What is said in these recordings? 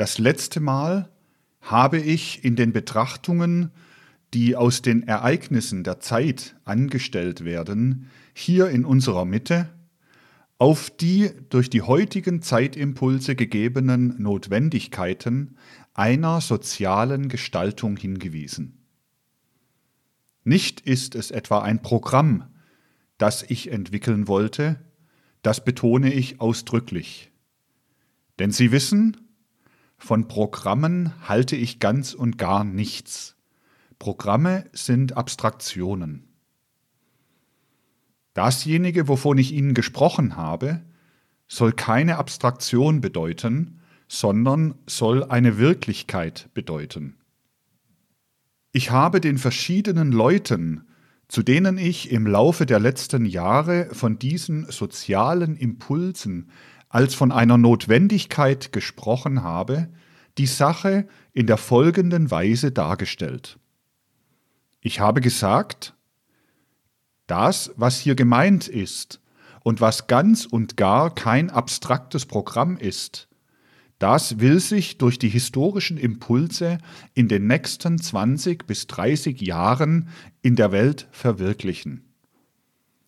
Das letzte Mal habe ich in den Betrachtungen, die aus den Ereignissen der Zeit angestellt werden, hier in unserer Mitte, auf die durch die heutigen Zeitimpulse gegebenen Notwendigkeiten einer sozialen Gestaltung hingewiesen. Nicht ist es etwa ein Programm, das ich entwickeln wollte, das betone ich ausdrücklich. Denn Sie wissen, von Programmen halte ich ganz und gar nichts. Programme sind Abstraktionen. Dasjenige, wovon ich Ihnen gesprochen habe, soll keine Abstraktion bedeuten, sondern soll eine Wirklichkeit bedeuten. Ich habe den verschiedenen Leuten, zu denen ich im Laufe der letzten Jahre von diesen sozialen Impulsen als von einer Notwendigkeit gesprochen habe, die Sache in der folgenden Weise dargestellt. Ich habe gesagt, das, was hier gemeint ist und was ganz und gar kein abstraktes Programm ist, das will sich durch die historischen Impulse in den nächsten 20 bis 30 Jahren in der Welt verwirklichen.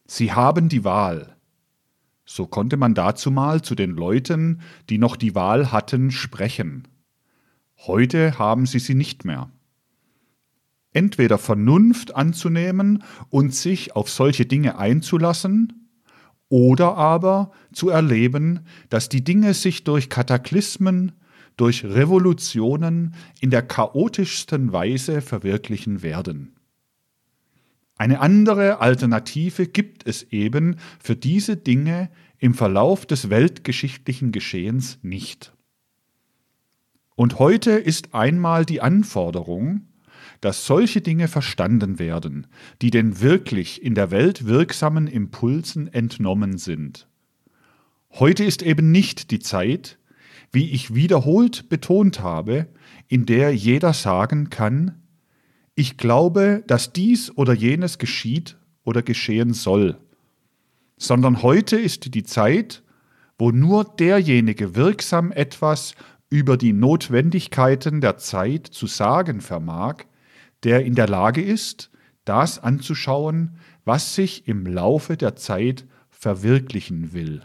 Sie haben die Wahl. So konnte man dazumal zu den Leuten, die noch die Wahl hatten, sprechen. Heute haben sie sie nicht mehr. Entweder Vernunft anzunehmen und sich auf solche Dinge einzulassen, oder aber zu erleben, dass die Dinge sich durch Kataklysmen, durch Revolutionen in der chaotischsten Weise verwirklichen werden. Eine andere Alternative gibt es eben für diese Dinge im Verlauf des weltgeschichtlichen Geschehens nicht. Und heute ist einmal die Anforderung, dass solche Dinge verstanden werden, die den wirklich in der Welt wirksamen Impulsen entnommen sind. Heute ist eben nicht die Zeit, wie ich wiederholt betont habe, in der jeder sagen kann, ich glaube, dass dies oder jenes geschieht oder geschehen soll, sondern heute ist die Zeit, wo nur derjenige wirksam etwas über die Notwendigkeiten der Zeit zu sagen vermag, der in der Lage ist, das anzuschauen, was sich im Laufe der Zeit verwirklichen will.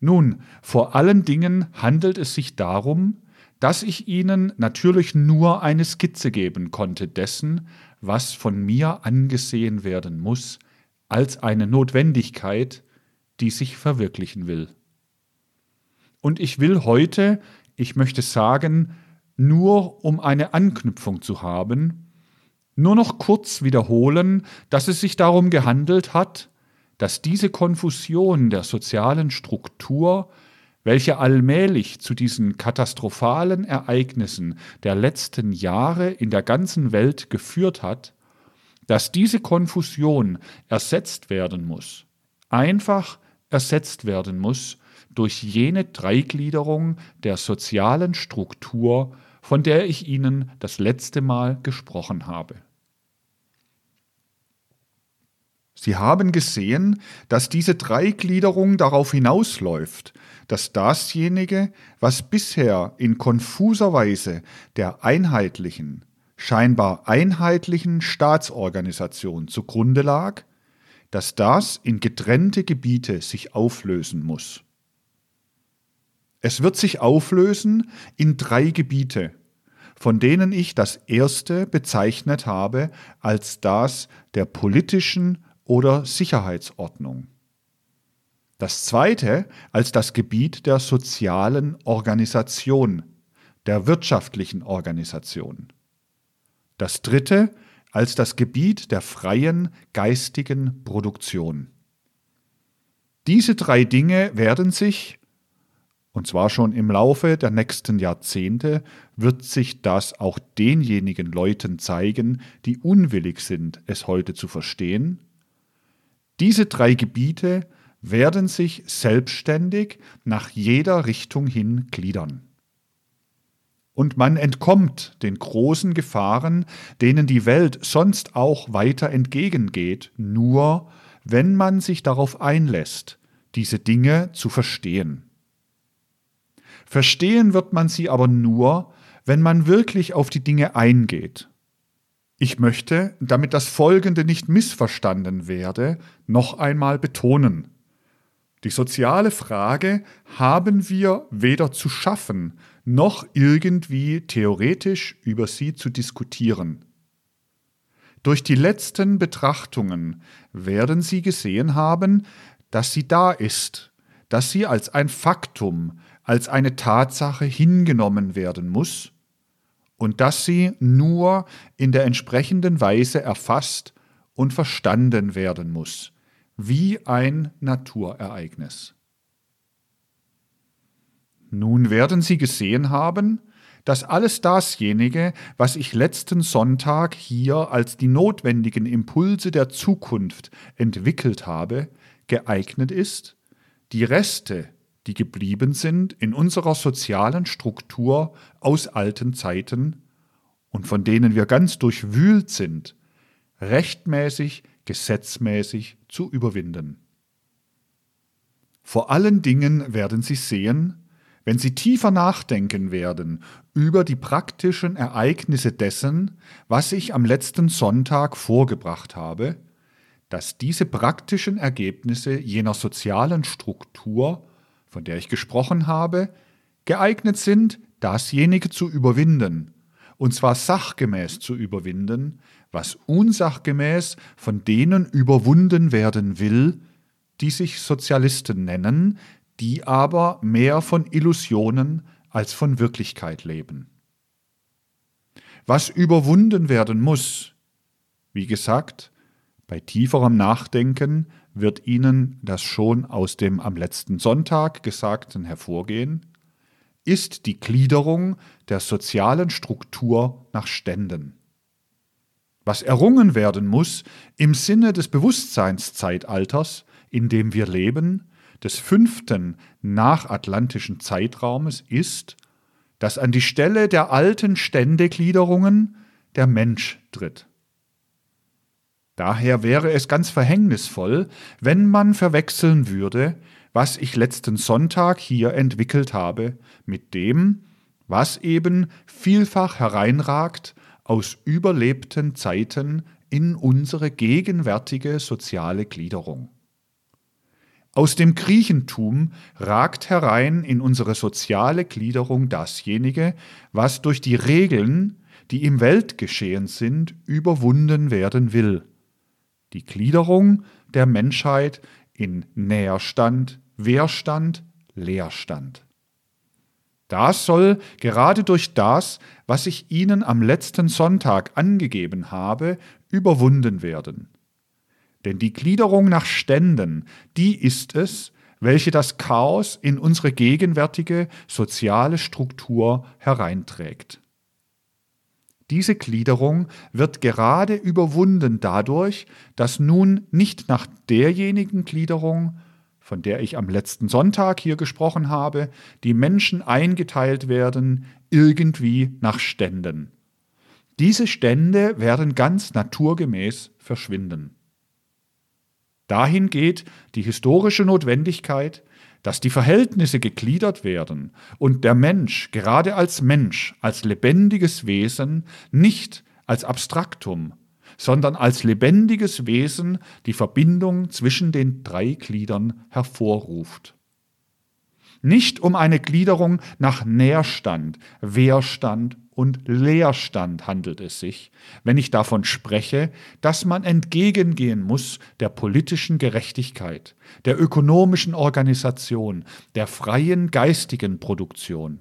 Nun, vor allen Dingen handelt es sich darum, dass ich Ihnen natürlich nur eine Skizze geben konnte dessen, was von mir angesehen werden muss, als eine Notwendigkeit, die sich verwirklichen will. Und ich will heute, ich möchte sagen, nur um eine Anknüpfung zu haben, nur noch kurz wiederholen, dass es sich darum gehandelt hat, dass diese Konfusion der sozialen Struktur welche allmählich zu diesen katastrophalen Ereignissen der letzten Jahre in der ganzen Welt geführt hat, dass diese Konfusion ersetzt werden muss, einfach ersetzt werden muss durch jene Dreigliederung der sozialen Struktur, von der ich Ihnen das letzte Mal gesprochen habe. Sie haben gesehen, dass diese Dreigliederung darauf hinausläuft, dass dasjenige, was bisher in konfuser Weise der einheitlichen, scheinbar einheitlichen Staatsorganisation zugrunde lag, dass das in getrennte Gebiete sich auflösen muss. Es wird sich auflösen in drei Gebiete, von denen ich das erste bezeichnet habe als das der politischen oder Sicherheitsordnung. Das zweite als das Gebiet der sozialen Organisation, der wirtschaftlichen Organisation. Das dritte als das Gebiet der freien geistigen Produktion. Diese drei Dinge werden sich, und zwar schon im Laufe der nächsten Jahrzehnte, wird sich das auch denjenigen Leuten zeigen, die unwillig sind, es heute zu verstehen. Diese drei Gebiete werden sich selbstständig nach jeder Richtung hin gliedern. Und man entkommt den großen Gefahren, denen die Welt sonst auch weiter entgegengeht, nur wenn man sich darauf einlässt, diese Dinge zu verstehen. Verstehen wird man sie aber nur, wenn man wirklich auf die Dinge eingeht. Ich möchte, damit das Folgende nicht missverstanden werde, noch einmal betonen. Die soziale Frage haben wir weder zu schaffen, noch irgendwie theoretisch über sie zu diskutieren. Durch die letzten Betrachtungen werden Sie gesehen haben, dass sie da ist, dass sie als ein Faktum, als eine Tatsache hingenommen werden muss und dass sie nur in der entsprechenden Weise erfasst und verstanden werden muss, wie ein Naturereignis. Nun werden Sie gesehen haben, dass alles dasjenige, was ich letzten Sonntag hier als die notwendigen Impulse der Zukunft entwickelt habe, geeignet ist, die Reste, die geblieben sind in unserer sozialen Struktur aus alten Zeiten und von denen wir ganz durchwühlt sind, rechtmäßig, gesetzmäßig zu überwinden. Vor allen Dingen werden Sie sehen, wenn Sie tiefer nachdenken werden über die praktischen Ereignisse dessen, was ich am letzten Sonntag vorgebracht habe, dass diese praktischen Ergebnisse jener sozialen Struktur, von der ich gesprochen habe, geeignet sind, dasjenige zu überwinden, und zwar sachgemäß zu überwinden, was unsachgemäß von denen überwunden werden will, die sich Sozialisten nennen, die aber mehr von Illusionen als von Wirklichkeit leben. Was überwunden werden muss, wie gesagt, bei tieferem Nachdenken wird Ihnen das schon aus dem am letzten Sonntag Gesagten hervorgehen, ist die Gliederung der sozialen Struktur nach Ständen. Was errungen werden muss im Sinne des Bewusstseinszeitalters, in dem wir leben, des fünften nachatlantischen Zeitraumes, ist, dass an die Stelle der alten Ständegliederungen der Mensch tritt. Daher wäre es ganz verhängnisvoll, wenn man verwechseln würde, was ich letzten Sonntag hier entwickelt habe, mit dem, was eben vielfach hereinragt aus überlebten Zeiten in unsere gegenwärtige soziale Gliederung. Aus dem Griechentum ragt herein in unsere soziale Gliederung dasjenige, was durch die Regeln, die im Weltgeschehen sind, überwunden werden will – die Gliederung der Menschheit in Näherstand, Wehrstand, Leerstand. Das soll gerade durch das, was ich Ihnen am letzten Sonntag angegeben habe, überwunden werden. Denn die Gliederung nach Ständen, die ist es, welche das Chaos in unsere gegenwärtige soziale Struktur hereinträgt. Diese Gliederung wird gerade überwunden dadurch, dass nun nicht nach derjenigen Gliederung, von der ich am letzten Sonntag hier gesprochen habe, die Menschen eingeteilt werden, irgendwie nach Ständen. Diese Stände werden ganz naturgemäß verschwinden. Dahin geht die historische Notwendigkeit, dass die Verhältnisse gegliedert werden und der Mensch gerade als Mensch, als lebendiges Wesen, nicht als Abstraktum, sondern als lebendiges Wesen die Verbindung zwischen den drei Gliedern hervorruft. Nicht um eine Gliederung nach Nährstand, Wehrstand und Leerstand handelt es sich, wenn ich davon spreche, dass man entgegengehen muss der politischen Gerechtigkeit, der ökonomischen Organisation, der freien geistigen Produktion,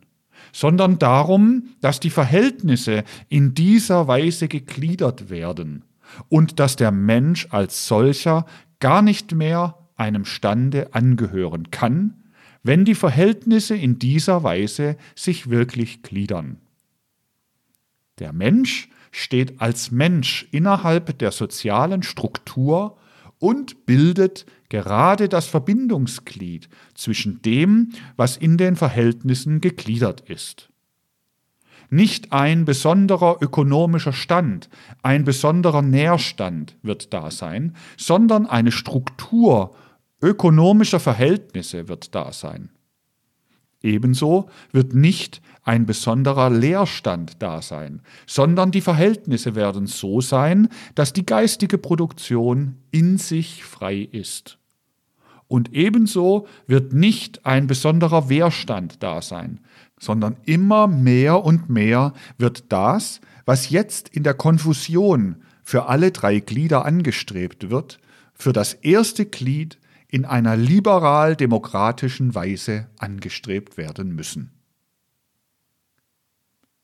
sondern darum, dass die Verhältnisse in dieser Weise gegliedert werden und dass der Mensch als solcher gar nicht mehr einem Stande angehören kann, wenn die Verhältnisse in dieser Weise sich wirklich gliedern. Der Mensch steht als Mensch innerhalb der sozialen Struktur und bildet gerade das Verbindungsglied zwischen dem, was in den Verhältnissen gegliedert ist. Nicht ein besonderer ökonomischer Stand, ein besonderer Nährstand wird da sein, sondern eine Struktur ökonomischer Verhältnisse wird da sein. Ebenso wird nicht ein besonderer Leerstand da sein, sondern die Verhältnisse werden so sein, dass die geistige Produktion in sich frei ist. Und ebenso wird nicht ein besonderer Wehrstand da sein, sondern immer mehr und mehr wird das, was jetzt in der Konfusion für alle drei Glieder angestrebt wird, für das erste Glied in einer liberal-demokratischen Weise angestrebt werden müssen.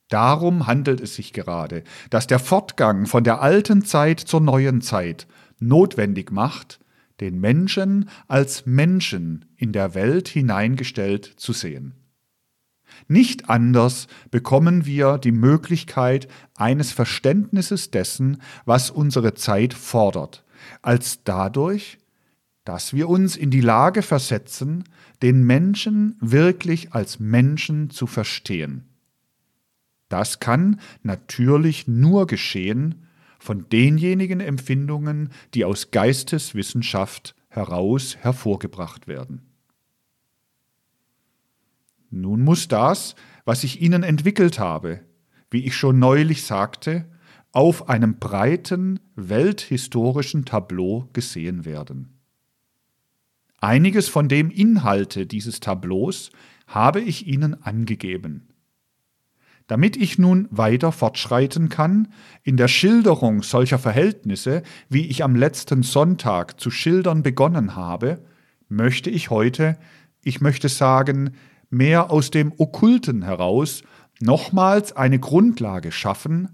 Darum handelt es sich gerade, dass der Fortgang von der alten Zeit zur neuen Zeit notwendig macht, den Menschen als Menschen in der Welt hineingestellt zu sehen. Nicht anders bekommen wir die Möglichkeit eines Verständnisses dessen, was unsere Zeit fordert, als dadurch, dass wir uns in die Lage versetzen, den Menschen wirklich als Menschen zu verstehen. Das kann natürlich nur geschehen von denjenigen Empfindungen, die aus Geisteswissenschaft heraus hervorgebracht werden. Nun muss das, was ich Ihnen entwickelt habe, wie ich schon neulich sagte, auf einem breiten welthistorischen Tableau gesehen werden. Einiges von dem Inhalte dieses Tableaus habe ich Ihnen angegeben. Damit ich nun weiter fortschreiten kann in der Schilderung solcher Verhältnisse, wie ich am letzten Sonntag zu schildern begonnen habe, möchte ich heute, ich möchte sagen, mehr aus dem Okkulten heraus nochmals eine Grundlage schaffen,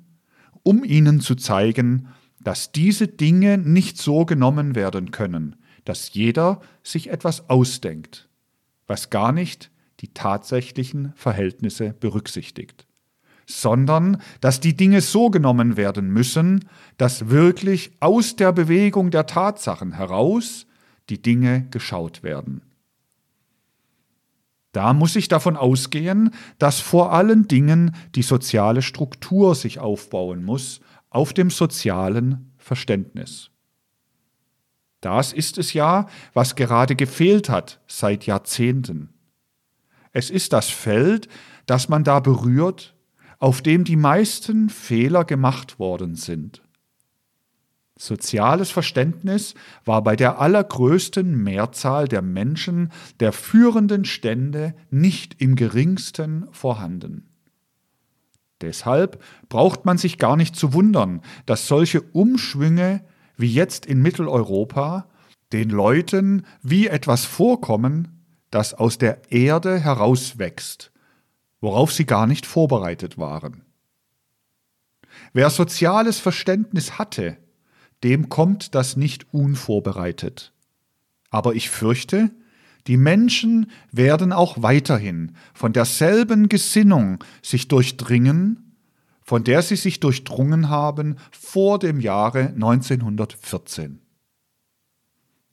um Ihnen zu zeigen, dass diese Dinge nicht so genommen werden können, dass jeder sich etwas ausdenkt, was gar nicht die tatsächlichen Verhältnisse berücksichtigt, sondern dass die Dinge so genommen werden müssen, dass wirklich aus der Bewegung der Tatsachen heraus die Dinge geschaut werden. Da muss ich davon ausgehen, dass vor allen Dingen die soziale Struktur sich aufbauen muss auf dem sozialen Verständnis. Das ist es ja, was gerade gefehlt hat seit Jahrzehnten. Es ist das Feld, das man da berührt, auf dem die meisten Fehler gemacht worden sind. Soziales Verständnis war bei der allergrößten Mehrzahl der Menschen der führenden Stände nicht im geringsten vorhanden. Deshalb braucht man sich gar nicht zu wundern, dass solche Umschwünge wie jetzt in Mitteleuropa, den Leuten wie etwas vorkommen, das aus der Erde herauswächst, worauf sie gar nicht vorbereitet waren. Wer soziales Verständnis hatte, dem kommt das nicht unvorbereitet. Aber ich fürchte, die Menschen werden auch weiterhin von derselben Gesinnung sich durchdringen, von der sie sich durchdrungen haben vor dem Jahre 1914.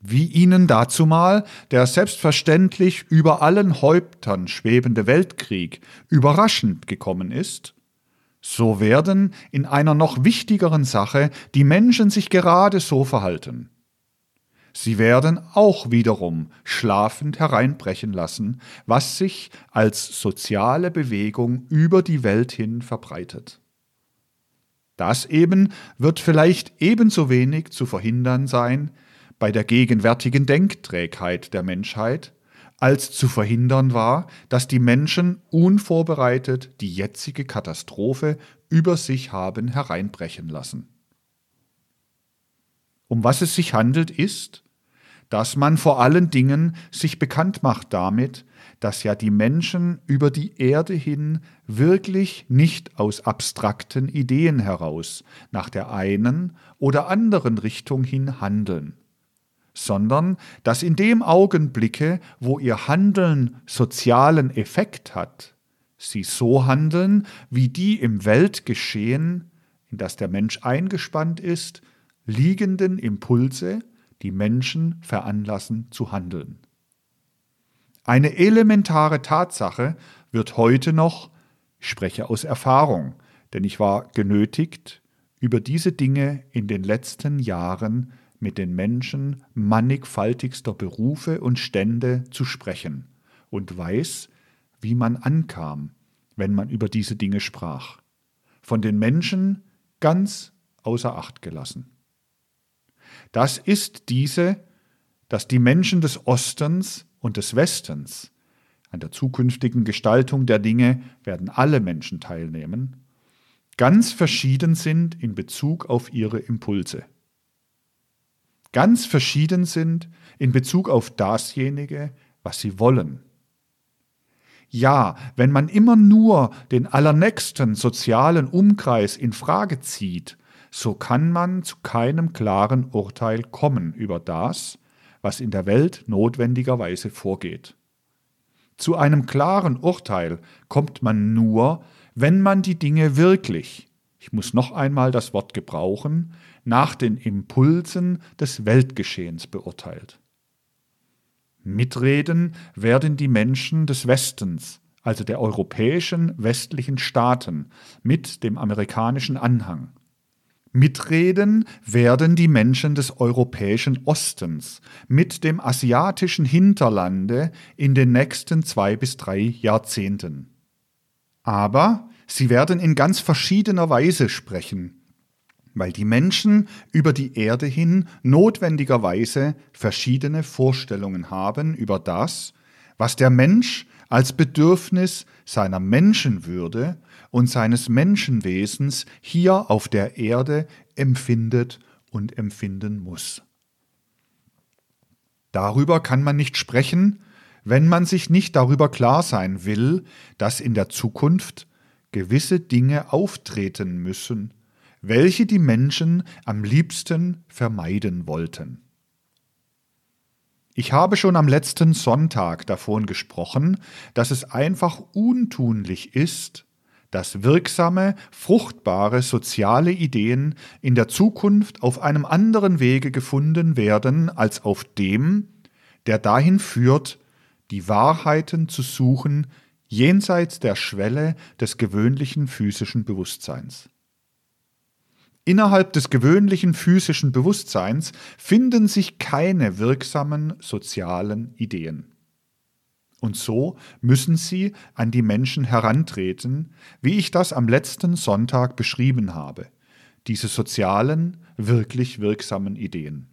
Wie ihnen dazumal der selbstverständlich über allen Häuptern schwebende Weltkrieg überraschend gekommen ist, so werden in einer noch wichtigeren Sache die Menschen sich gerade so verhalten. Sie werden auch wiederum schlafend hereinbrechen lassen, was sich als soziale Bewegung über die Welt hin verbreitet. Das eben wird vielleicht ebenso wenig zu verhindern sein bei der gegenwärtigen Denkträgheit der Menschheit, als zu verhindern war, dass die Menschen unvorbereitet die jetzige Katastrophe über sich haben hereinbrechen lassen. Um was es sich handelt, ist, dass man vor allen Dingen sich bekannt macht damit, dass ja die Menschen über die Erde hin wirklich nicht aus abstrakten Ideen heraus nach der einen oder anderen Richtung hin handeln, sondern dass in dem Augenblicke, wo ihr Handeln sozialen Effekt hat, sie so handeln, wie die im Weltgeschehen, in das der Mensch eingespannt ist, liegenden Impulse, die Menschen veranlassen zu handeln. Eine elementare Tatsache wird heute noch, ich spreche aus Erfahrung, denn ich war genötigt, über diese Dinge in den letzten Jahren mit den Menschen mannigfaltigster Berufe und Stände zu sprechen und weiß, wie man ankam, wenn man über diese Dinge sprach. Von den Menschen ganz außer Acht gelassen. Das ist diese, dass die Menschen des Ostens und des Westens an der zukünftigen Gestaltung der Dinge werden alle Menschen teilnehmen, ganz verschieden sind in Bezug auf ihre Impulse. Ganz verschieden sind in Bezug auf dasjenige, was sie wollen. Ja, wenn man immer nur den allernächsten sozialen Umkreis in Frage zieht, so kann man zu keinem klaren Urteil kommen über das, was in der Welt notwendigerweise vorgeht. Zu einem klaren Urteil kommt man nur, wenn man die Dinge wirklich, ich muss noch einmal das Wort gebrauchen, nach den Impulsen des Weltgeschehens beurteilt. Mitreden werden die Menschen des Westens, also der europäischen westlichen Staaten, mit dem amerikanischen Anhang. Mitreden werden die Menschen des europäischen Ostens mit dem asiatischen Hinterlande in den nächsten zwei bis drei Jahrzehnten. Aber sie werden in ganz verschiedener Weise sprechen, weil die Menschen über die Erde hin notwendigerweise verschiedene Vorstellungen haben über das, was der Mensch als Bedürfnis seiner Menschenwürde und seines Menschenwesens hier auf der Erde empfindet und empfinden muss. Darüber kann man nicht sprechen, wenn man sich nicht darüber klar sein will, dass in der Zukunft gewisse Dinge auftreten müssen, welche die Menschen am liebsten vermeiden wollten. Ich habe schon am letzten Sonntag davon gesprochen, dass es einfach untunlich ist, dass wirksame, fruchtbare soziale Ideen in der Zukunft auf einem anderen Wege gefunden werden als auf dem, der dahin führt, die Wahrheiten zu suchen jenseits der Schwelle des gewöhnlichen physischen Bewusstseins. Innerhalb des gewöhnlichen physischen Bewusstseins finden sich keine wirksamen sozialen Ideen. Und so müssen sie an die Menschen herantreten, wie ich das am letzten Sonntag beschrieben habe, diese sozialen, wirklich wirksamen Ideen.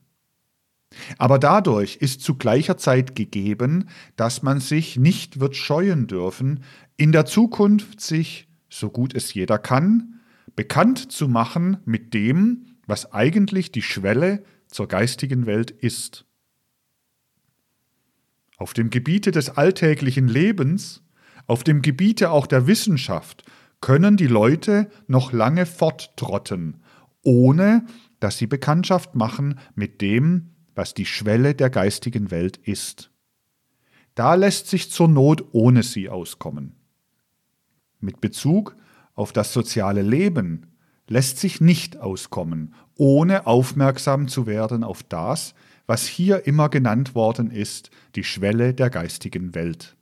Aber dadurch ist zu gleicher Zeit gegeben, dass man sich nicht wird scheuen dürfen, in der Zukunft sich, so gut es jeder kann, bekannt zu machen mit dem, was eigentlich die Schwelle zur geistigen Welt ist. Auf dem Gebiete des alltäglichen Lebens, auf dem Gebiete auch der Wissenschaft können die Leute noch lange forttrotten, ohne dass sie Bekanntschaft machen mit dem, was die Schwelle der geistigen Welt ist. Da lässt sich zur Not ohne sie auskommen. Mit Bezug auf das soziale Leben lässt sich nicht auskommen, ohne aufmerksam zu werden auf das, was hier immer genannt worden ist, die Schwelle der geistigen Welt.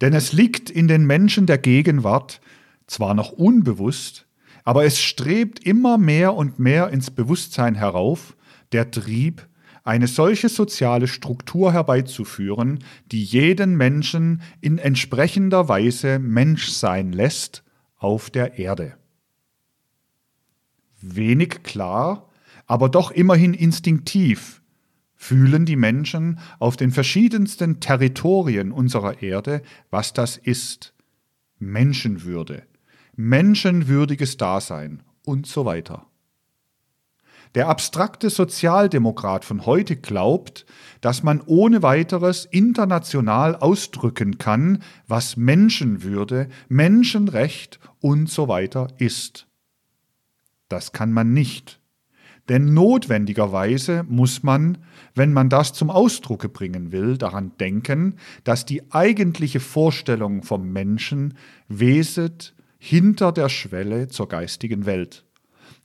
Denn es liegt in den Menschen der Gegenwart, zwar noch unbewusst, aber es strebt immer mehr und mehr ins Bewusstsein herauf, der Trieb, eine solche soziale Struktur herbeizuführen, die jeden Menschen in entsprechender Weise Mensch sein lässt auf der Erde. Wenig klar, aber doch immerhin instinktiv fühlen die Menschen auf den verschiedensten Territorien unserer Erde, was das ist. Menschenwürde, menschenwürdiges Dasein und so weiter. Der abstrakte Sozialdemokrat von heute glaubt, dass man ohne weiteres international ausdrücken kann, was Menschenwürde, Menschenrecht und so weiter ist. Das kann man nicht. Denn notwendigerweise muss man, wenn man das zum Ausdrucke bringen will, daran denken, dass die eigentliche Vorstellung vom Menschen weset hinter der Schwelle zur geistigen Welt.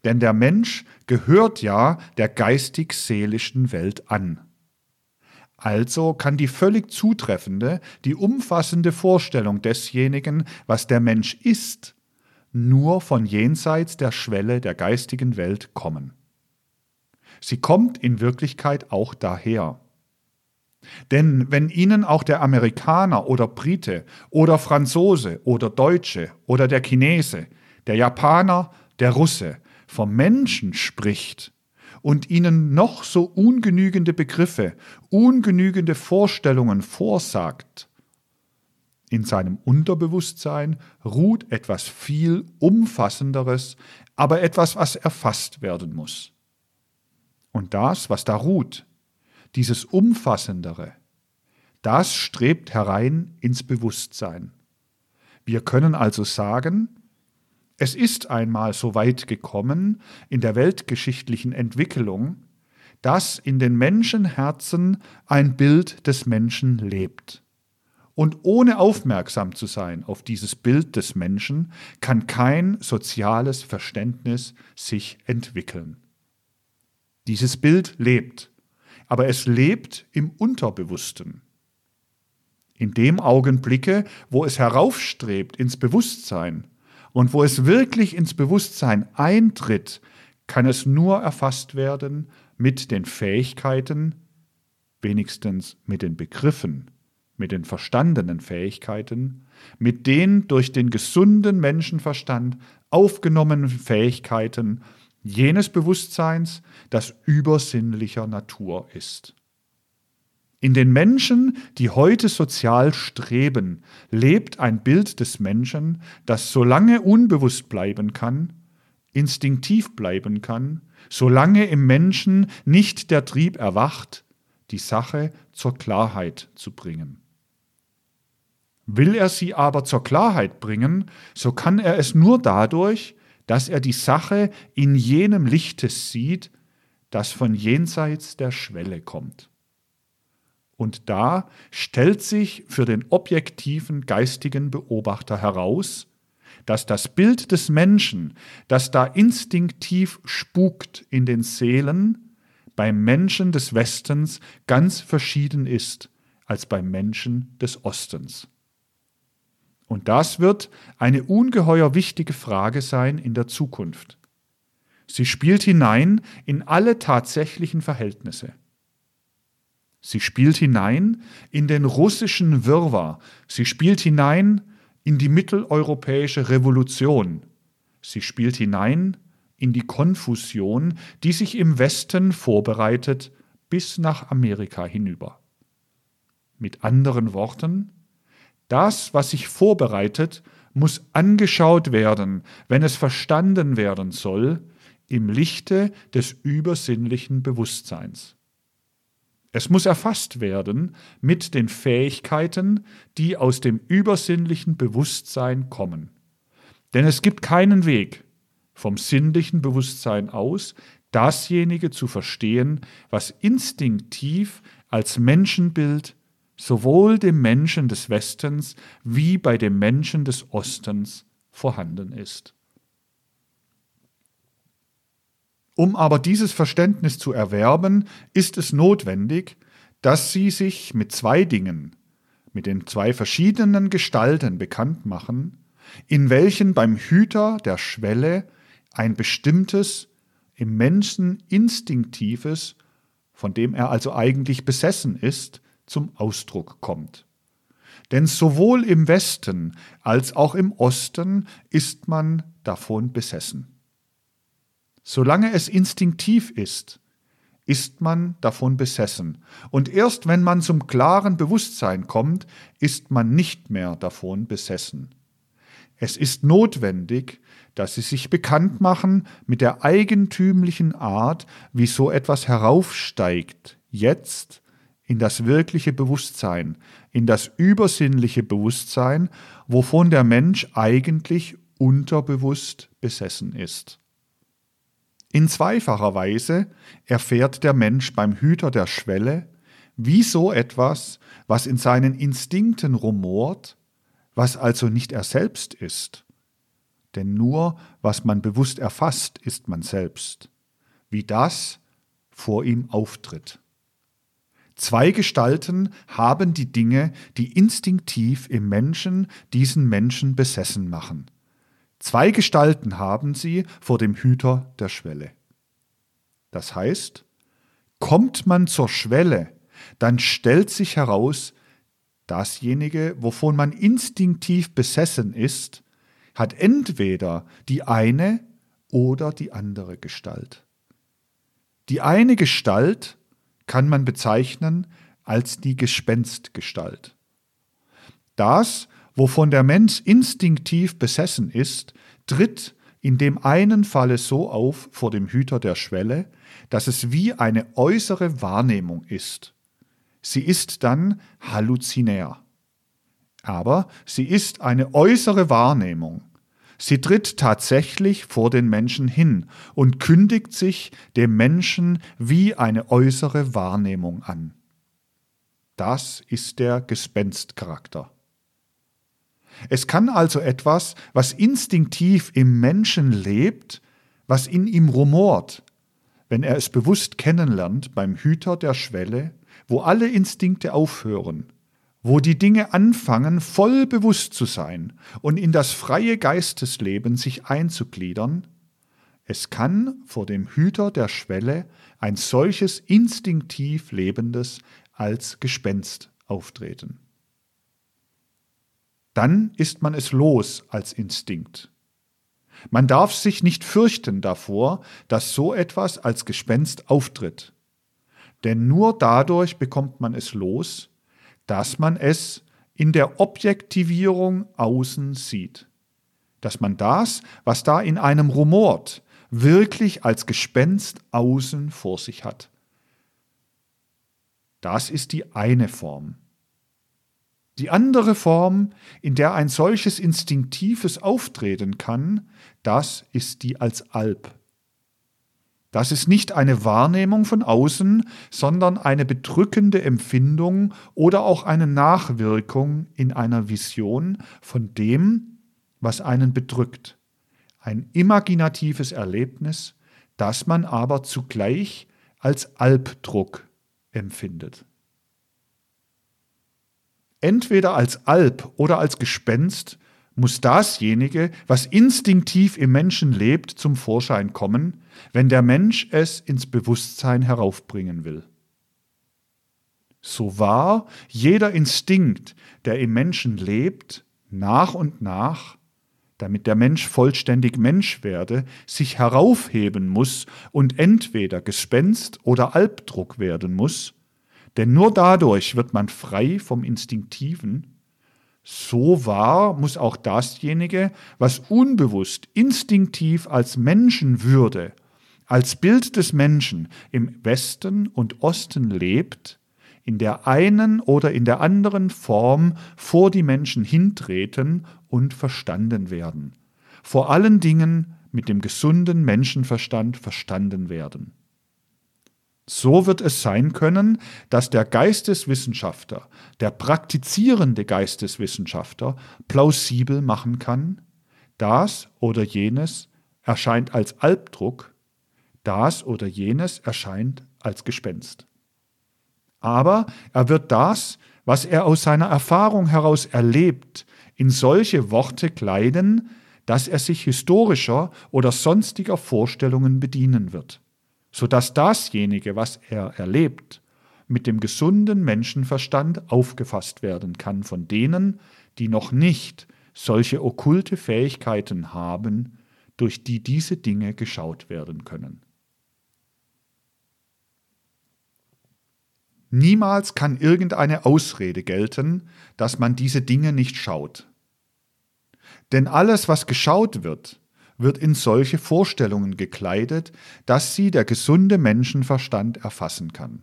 Denn der Mensch gehört ja der geistig-seelischen Welt an. Also kann die völlig zutreffende, die umfassende Vorstellung desjenigen, was der Mensch ist, nur von jenseits der Schwelle der geistigen Welt kommen. Sie kommt in Wirklichkeit auch daher. Denn wenn Ihnen auch der Amerikaner oder Brite oder Franzose oder Deutsche oder der Chinese, der Japaner, der Russe vom Menschen spricht und Ihnen noch so ungenügende Begriffe, ungenügende Vorstellungen vorsagt, in seinem Unterbewusstsein ruht etwas viel Umfassenderes, aber etwas, was erfasst werden muss. Und das, was da ruht, dieses Umfassendere, das strebt herein ins Bewusstsein. Wir können also sagen, es ist einmal so weit gekommen in der weltgeschichtlichen Entwicklung, dass in den Menschenherzen ein Bild des Menschen lebt. Und ohne aufmerksam zu sein auf dieses Bild des Menschen, kann kein soziales Verständnis sich entwickeln. Dieses Bild lebt, aber es lebt im Unterbewussten. In dem Augenblicke, wo es heraufstrebt ins Bewusstsein und wo es wirklich ins Bewusstsein eintritt, kann es nur erfasst werden mit den Fähigkeiten, wenigstens mit den Begriffen, mit den verstandenen Fähigkeiten, mit den durch den gesunden Menschenverstand aufgenommenen Fähigkeiten jenes Bewusstseins, das übersinnlicher Natur ist. In den Menschen, die heute sozial streben, lebt ein Bild des Menschen, das solange unbewusst bleiben kann, instinktiv bleiben kann, solange im Menschen nicht der Trieb erwacht, die Sache zur Klarheit zu bringen. Will er sie aber zur Klarheit bringen, so kann er es nur dadurch, dass er die Sache in jenem Lichte sieht, das von jenseits der Schwelle kommt. Und da stellt sich für den objektiven geistigen Beobachter heraus, dass das Bild des Menschen, das da instinktiv spukt in den Seelen, beim Menschen des Westens ganz verschieden ist als beim Menschen des Ostens. Und das wird eine ungeheuer wichtige Frage sein in der Zukunft. Sie spielt hinein in alle tatsächlichen Verhältnisse. Sie spielt hinein in den russischen Wirrwarr. Sie spielt hinein in die mitteleuropäische Revolution. Sie spielt hinein in die Konfusion, die sich im Westen vorbereitet bis nach Amerika hinüber. Mit anderen Worten, das, was sich vorbereitet, muss angeschaut werden, wenn es verstanden werden soll, im Lichte des übersinnlichen Bewusstseins. Es muss erfasst werden mit den Fähigkeiten, die aus dem übersinnlichen Bewusstsein kommen. Denn es gibt keinen Weg vom sinnlichen Bewusstsein aus, dasjenige zu verstehen, was instinktiv als Menschenbild sowohl dem Menschen des Westens wie bei dem Menschen des Ostens vorhanden ist. Um aber dieses Verständnis zu erwerben, ist es notwendig, dass sie sich mit zwei Dingen, mit den zwei verschiedenen Gestalten bekannt machen, in welchen beim Hüter der Schwelle ein bestimmtes, im Menschen instinktives, von dem er also eigentlich besessen ist, zum Ausdruck kommt. Denn sowohl im Westen als auch im Osten ist man davon besessen. Solange es instinktiv ist, ist man davon besessen. Und erst wenn man zum klaren Bewusstsein kommt, ist man nicht mehr davon besessen. Es ist notwendig, dass sie sich bekannt machen mit der eigentümlichen Art, wie so etwas heraufsteigt, jetzt in das wirkliche Bewusstsein, in das übersinnliche Bewusstsein, wovon der Mensch eigentlich unterbewusst besessen ist. In zweifacher Weise erfährt der Mensch beim Hüter der Schwelle, wie so etwas, was in seinen Instinkten rumort, was also nicht er selbst ist. Denn nur was man bewusst erfasst, ist man selbst. Wie das vor ihm auftritt. Zwei Gestalten haben die Dinge, die instinktiv im Menschen diesen Menschen besessen machen. Zwei Gestalten haben sie vor dem Hüter der Schwelle. Das heißt, kommt man zur Schwelle, dann stellt sich heraus, dasjenige, wovon man instinktiv besessen ist, hat entweder die eine oder die andere Gestalt. Die eine Gestalt kann man bezeichnen als die Gespenstgestalt. Das, wovon der Mensch instinktiv besessen ist, tritt in dem einen Falle so auf vor dem Hüter der Schwelle, dass es wie eine äußere Wahrnehmung ist. Sie ist dann halluzinär. Aber sie ist eine äußere Wahrnehmung. Sie tritt tatsächlich vor den Menschen hin und kündigt sich dem Menschen wie eine äußere Wahrnehmung an. Das ist der Gespenstcharakter. Es kann also etwas, was instinktiv im Menschen lebt, was in ihm rumort, wenn er es bewusst kennenlernt beim Hüter der Schwelle, wo alle Instinkte aufhören, wo die Dinge anfangen, voll bewusst zu sein und in das freie Geistesleben sich einzugliedern, es kann vor dem Hüter der Schwelle ein solches instinktiv Lebendes als Gespenst auftreten dann ist man es los als Instinkt. Man darf sich nicht fürchten davor, dass so etwas als Gespenst auftritt. Denn nur dadurch bekommt man es los, dass man es in der Objektivierung außen sieht. Dass man das, was da in einem rumort, wirklich als Gespenst außen vor sich hat. Das ist die eine Form. Die andere Form, in der ein solches instinktives auftreten kann, das ist die als Alp. Das ist nicht eine Wahrnehmung von außen, sondern eine bedrückende Empfindung oder auch eine Nachwirkung in einer Vision von dem, was einen bedrückt. Ein imaginatives Erlebnis, das man aber zugleich als Albdruck empfindet entweder als Alp oder als Gespenst, muss dasjenige, was instinktiv im Menschen lebt, zum Vorschein kommen, wenn der Mensch es ins Bewusstsein heraufbringen will. So wahr jeder Instinkt, der im Menschen lebt, nach und nach, damit der Mensch vollständig Mensch werde, sich heraufheben muss und entweder Gespenst oder Albdruck werden muss, denn nur dadurch wird man frei vom Instinktiven. So wahr muss auch dasjenige, was unbewusst, instinktiv als Menschenwürde, als Bild des Menschen im Westen und Osten lebt, in der einen oder in der anderen Form vor die Menschen hintreten und verstanden werden. Vor allen Dingen mit dem gesunden Menschenverstand verstanden werden. So wird es sein können, dass der Geisteswissenschaftler, der praktizierende Geisteswissenschaftler plausibel machen kann, das oder jenes erscheint als Albdruck, das oder jenes erscheint als Gespenst. Aber er wird das, was er aus seiner Erfahrung heraus erlebt, in solche Worte kleiden, dass er sich historischer oder sonstiger Vorstellungen bedienen wird sodass dasjenige, was er erlebt, mit dem gesunden Menschenverstand aufgefasst werden kann von denen, die noch nicht solche okkulte Fähigkeiten haben, durch die diese Dinge geschaut werden können. Niemals kann irgendeine Ausrede gelten, dass man diese Dinge nicht schaut. Denn alles, was geschaut wird, wird in solche Vorstellungen gekleidet, dass sie der gesunde Menschenverstand erfassen kann.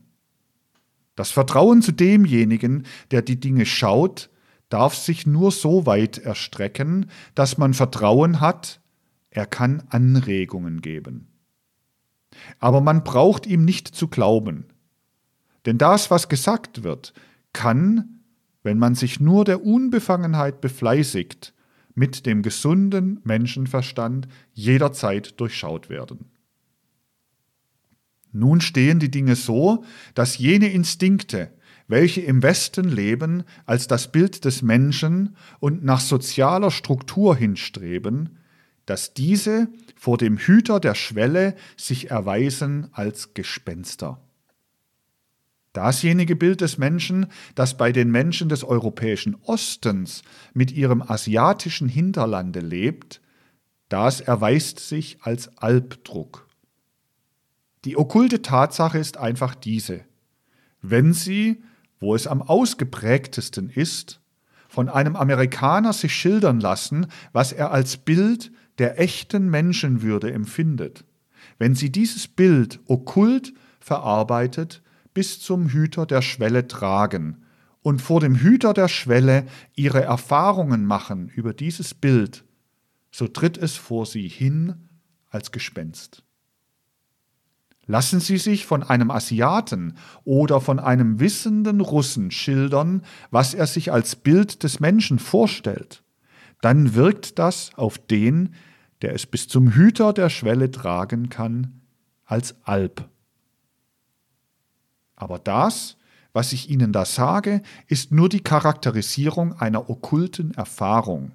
Das Vertrauen zu demjenigen, der die Dinge schaut, darf sich nur so weit erstrecken, dass man Vertrauen hat, er kann Anregungen geben. Aber man braucht ihm nicht zu glauben, denn das, was gesagt wird, kann, wenn man sich nur der Unbefangenheit befleißigt, mit dem gesunden Menschenverstand jederzeit durchschaut werden. Nun stehen die Dinge so, dass jene Instinkte, welche im Westen leben, als das Bild des Menschen und nach sozialer Struktur hinstreben, dass diese vor dem Hüter der Schwelle sich erweisen als Gespenster. Dasjenige Bild des Menschen, das bei den Menschen des europäischen Ostens mit ihrem asiatischen Hinterlande lebt, das erweist sich als Albdruck. Die okkulte Tatsache ist einfach diese. Wenn sie, wo es am ausgeprägtesten ist, von einem Amerikaner sich schildern lassen, was er als Bild der echten Menschenwürde empfindet, wenn sie dieses Bild okkult verarbeitet bis zum Hüter der Schwelle tragen und vor dem Hüter der Schwelle ihre Erfahrungen machen über dieses Bild, so tritt es vor sie hin als Gespenst. Lassen Sie sich von einem Asiaten oder von einem wissenden Russen schildern, was er sich als Bild des Menschen vorstellt, dann wirkt das auf den, der es bis zum Hüter der Schwelle tragen kann, als Alp. Aber das, was ich Ihnen da sage, ist nur die Charakterisierung einer okkulten Erfahrung.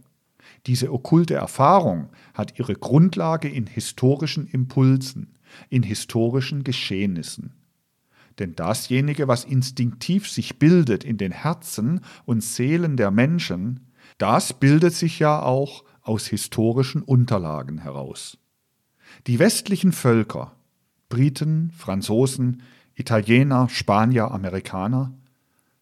Diese okkulte Erfahrung hat ihre Grundlage in historischen Impulsen, in historischen Geschehnissen. Denn dasjenige, was instinktiv sich bildet in den Herzen und Seelen der Menschen, das bildet sich ja auch aus historischen Unterlagen heraus. Die westlichen Völker, Briten, Franzosen, Italiener, Spanier, Amerikaner,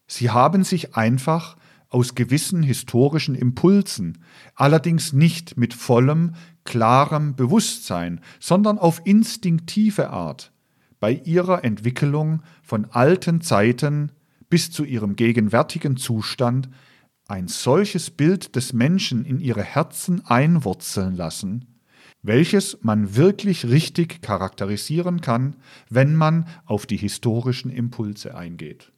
sie haben sich einfach aus gewissen historischen Impulsen, allerdings nicht mit vollem, klarem Bewusstsein, sondern auf instinktive Art, bei ihrer Entwicklung von alten Zeiten bis zu ihrem gegenwärtigen Zustand ein solches Bild des Menschen in ihre Herzen einwurzeln lassen, welches man wirklich richtig charakterisieren kann, wenn man auf die historischen Impulse eingeht.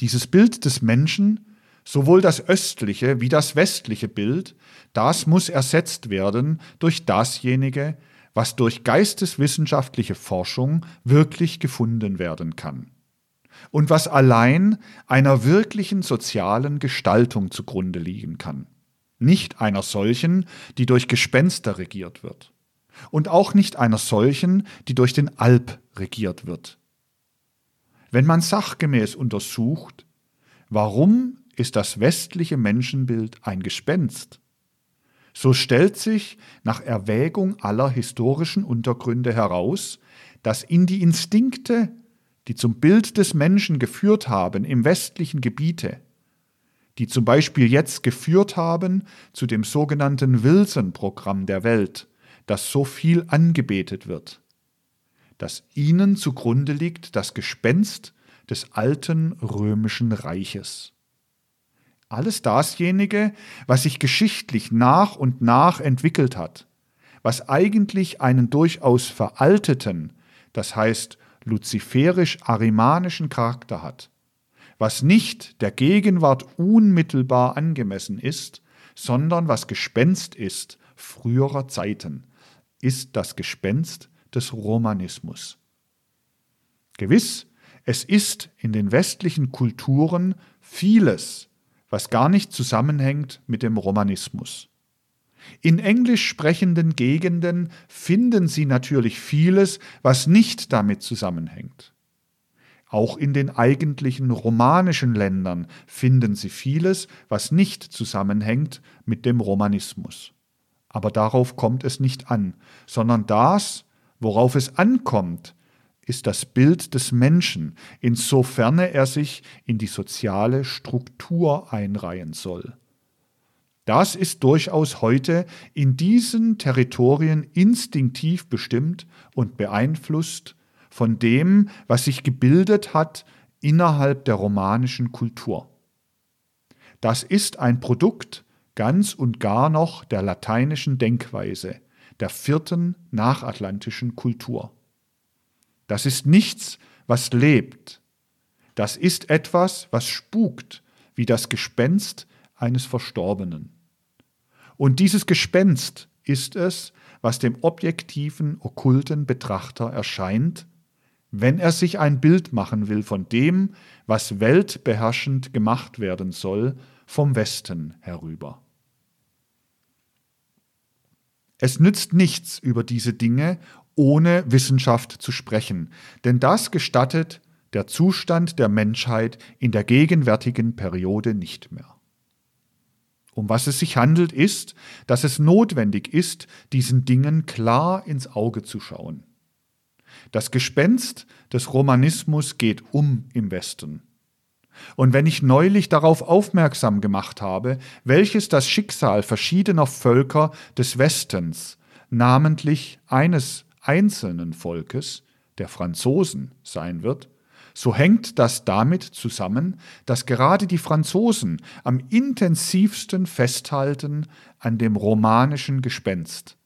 Dieses Bild des Menschen, sowohl das östliche wie das westliche Bild, das muss ersetzt werden durch dasjenige, was durch geisteswissenschaftliche Forschung wirklich gefunden werden kann und was allein einer wirklichen sozialen Gestaltung zugrunde liegen kann nicht einer solchen, die durch Gespenster regiert wird, und auch nicht einer solchen, die durch den Alp regiert wird. Wenn man sachgemäß untersucht, warum ist das westliche Menschenbild ein Gespenst, so stellt sich nach Erwägung aller historischen Untergründe heraus, dass in die Instinkte, die zum Bild des Menschen geführt haben im westlichen Gebiete, die zum Beispiel jetzt geführt haben zu dem sogenannten Wilson-Programm der Welt, das so viel angebetet wird, dass ihnen zugrunde liegt das Gespenst des alten römischen Reiches. Alles dasjenige, was sich geschichtlich nach und nach entwickelt hat, was eigentlich einen durchaus veralteten, das heißt luziferisch-arimanischen Charakter hat, was nicht der Gegenwart unmittelbar angemessen ist, sondern was Gespenst ist früherer Zeiten, ist das Gespenst des Romanismus. Gewiss, es ist in den westlichen Kulturen vieles, was gar nicht zusammenhängt mit dem Romanismus. In englisch sprechenden Gegenden finden Sie natürlich vieles, was nicht damit zusammenhängt. Auch in den eigentlichen romanischen Ländern finden Sie vieles, was nicht zusammenhängt mit dem Romanismus. Aber darauf kommt es nicht an, sondern das, worauf es ankommt, ist das Bild des Menschen, insofern er sich in die soziale Struktur einreihen soll. Das ist durchaus heute in diesen Territorien instinktiv bestimmt und beeinflusst von dem, was sich gebildet hat innerhalb der romanischen Kultur. Das ist ein Produkt ganz und gar noch der lateinischen Denkweise, der vierten nachatlantischen Kultur. Das ist nichts, was lebt. Das ist etwas, was spukt, wie das Gespenst eines Verstorbenen. Und dieses Gespenst ist es, was dem objektiven, okkulten Betrachter erscheint wenn er sich ein Bild machen will von dem, was weltbeherrschend gemacht werden soll, vom Westen herüber. Es nützt nichts, über diese Dinge ohne Wissenschaft zu sprechen, denn das gestattet der Zustand der Menschheit in der gegenwärtigen Periode nicht mehr. Um was es sich handelt, ist, dass es notwendig ist, diesen Dingen klar ins Auge zu schauen. Das Gespenst des Romanismus geht um im Westen. Und wenn ich neulich darauf aufmerksam gemacht habe, welches das Schicksal verschiedener Völker des Westens, namentlich eines einzelnen Volkes, der Franzosen, sein wird, so hängt das damit zusammen, dass gerade die Franzosen am intensivsten festhalten an dem romanischen Gespenst,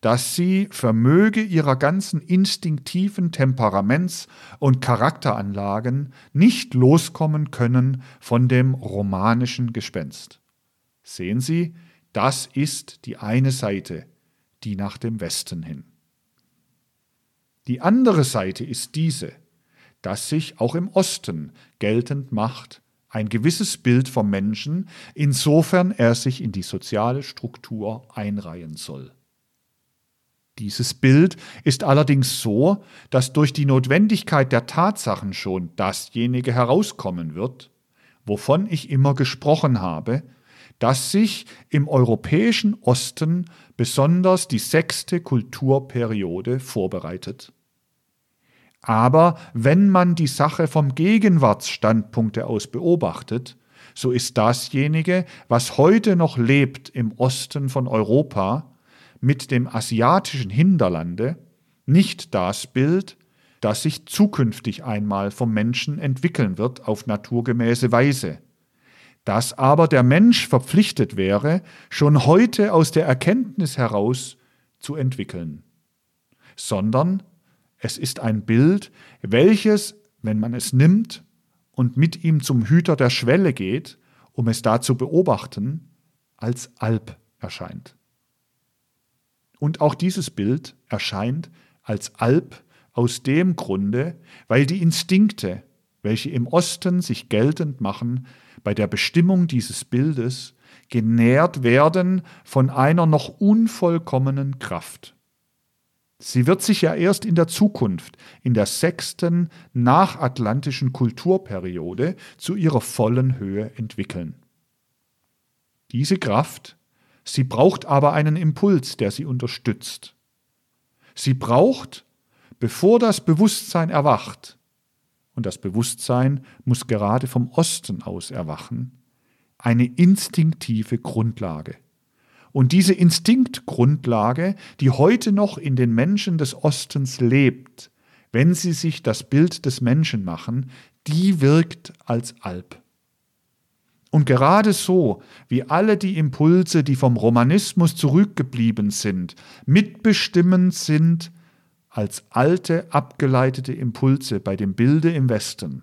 dass sie vermöge ihrer ganzen instinktiven Temperaments- und Charakteranlagen nicht loskommen können von dem romanischen Gespenst. Sehen Sie, das ist die eine Seite, die nach dem Westen hin. Die andere Seite ist diese, dass sich auch im Osten geltend macht, ein gewisses Bild vom Menschen, insofern er sich in die soziale Struktur einreihen soll. Dieses Bild ist allerdings so, dass durch die Notwendigkeit der Tatsachen schon dasjenige herauskommen wird, wovon ich immer gesprochen habe, dass sich im europäischen Osten besonders die sechste Kulturperiode vorbereitet. Aber wenn man die Sache vom Gegenwartsstandpunkte aus beobachtet, so ist dasjenige, was heute noch lebt im Osten von Europa, mit dem asiatischen Hinterlande nicht das Bild, das sich zukünftig einmal vom Menschen entwickeln wird auf naturgemäße Weise. Dass aber der Mensch verpflichtet wäre, schon heute aus der Erkenntnis heraus zu entwickeln, sondern es ist ein Bild, welches, wenn man es nimmt und mit ihm zum Hüter der Schwelle geht, um es da zu beobachten, als Alp erscheint. Und auch dieses Bild erscheint als Alp aus dem Grunde, weil die Instinkte, welche im Osten sich geltend machen, bei der Bestimmung dieses Bildes genährt werden von einer noch unvollkommenen Kraft. Sie wird sich ja erst in der Zukunft, in der sechsten nachatlantischen Kulturperiode, zu ihrer vollen Höhe entwickeln. Diese Kraft Sie braucht aber einen Impuls, der sie unterstützt. Sie braucht, bevor das Bewusstsein erwacht, und das Bewusstsein muss gerade vom Osten aus erwachen, eine instinktive Grundlage. Und diese Instinktgrundlage, die heute noch in den Menschen des Ostens lebt, wenn sie sich das Bild des Menschen machen, die wirkt als Alp. Und gerade so, wie alle die Impulse, die vom Romanismus zurückgeblieben sind, mitbestimmend sind als alte, abgeleitete Impulse bei dem Bilde im Westen,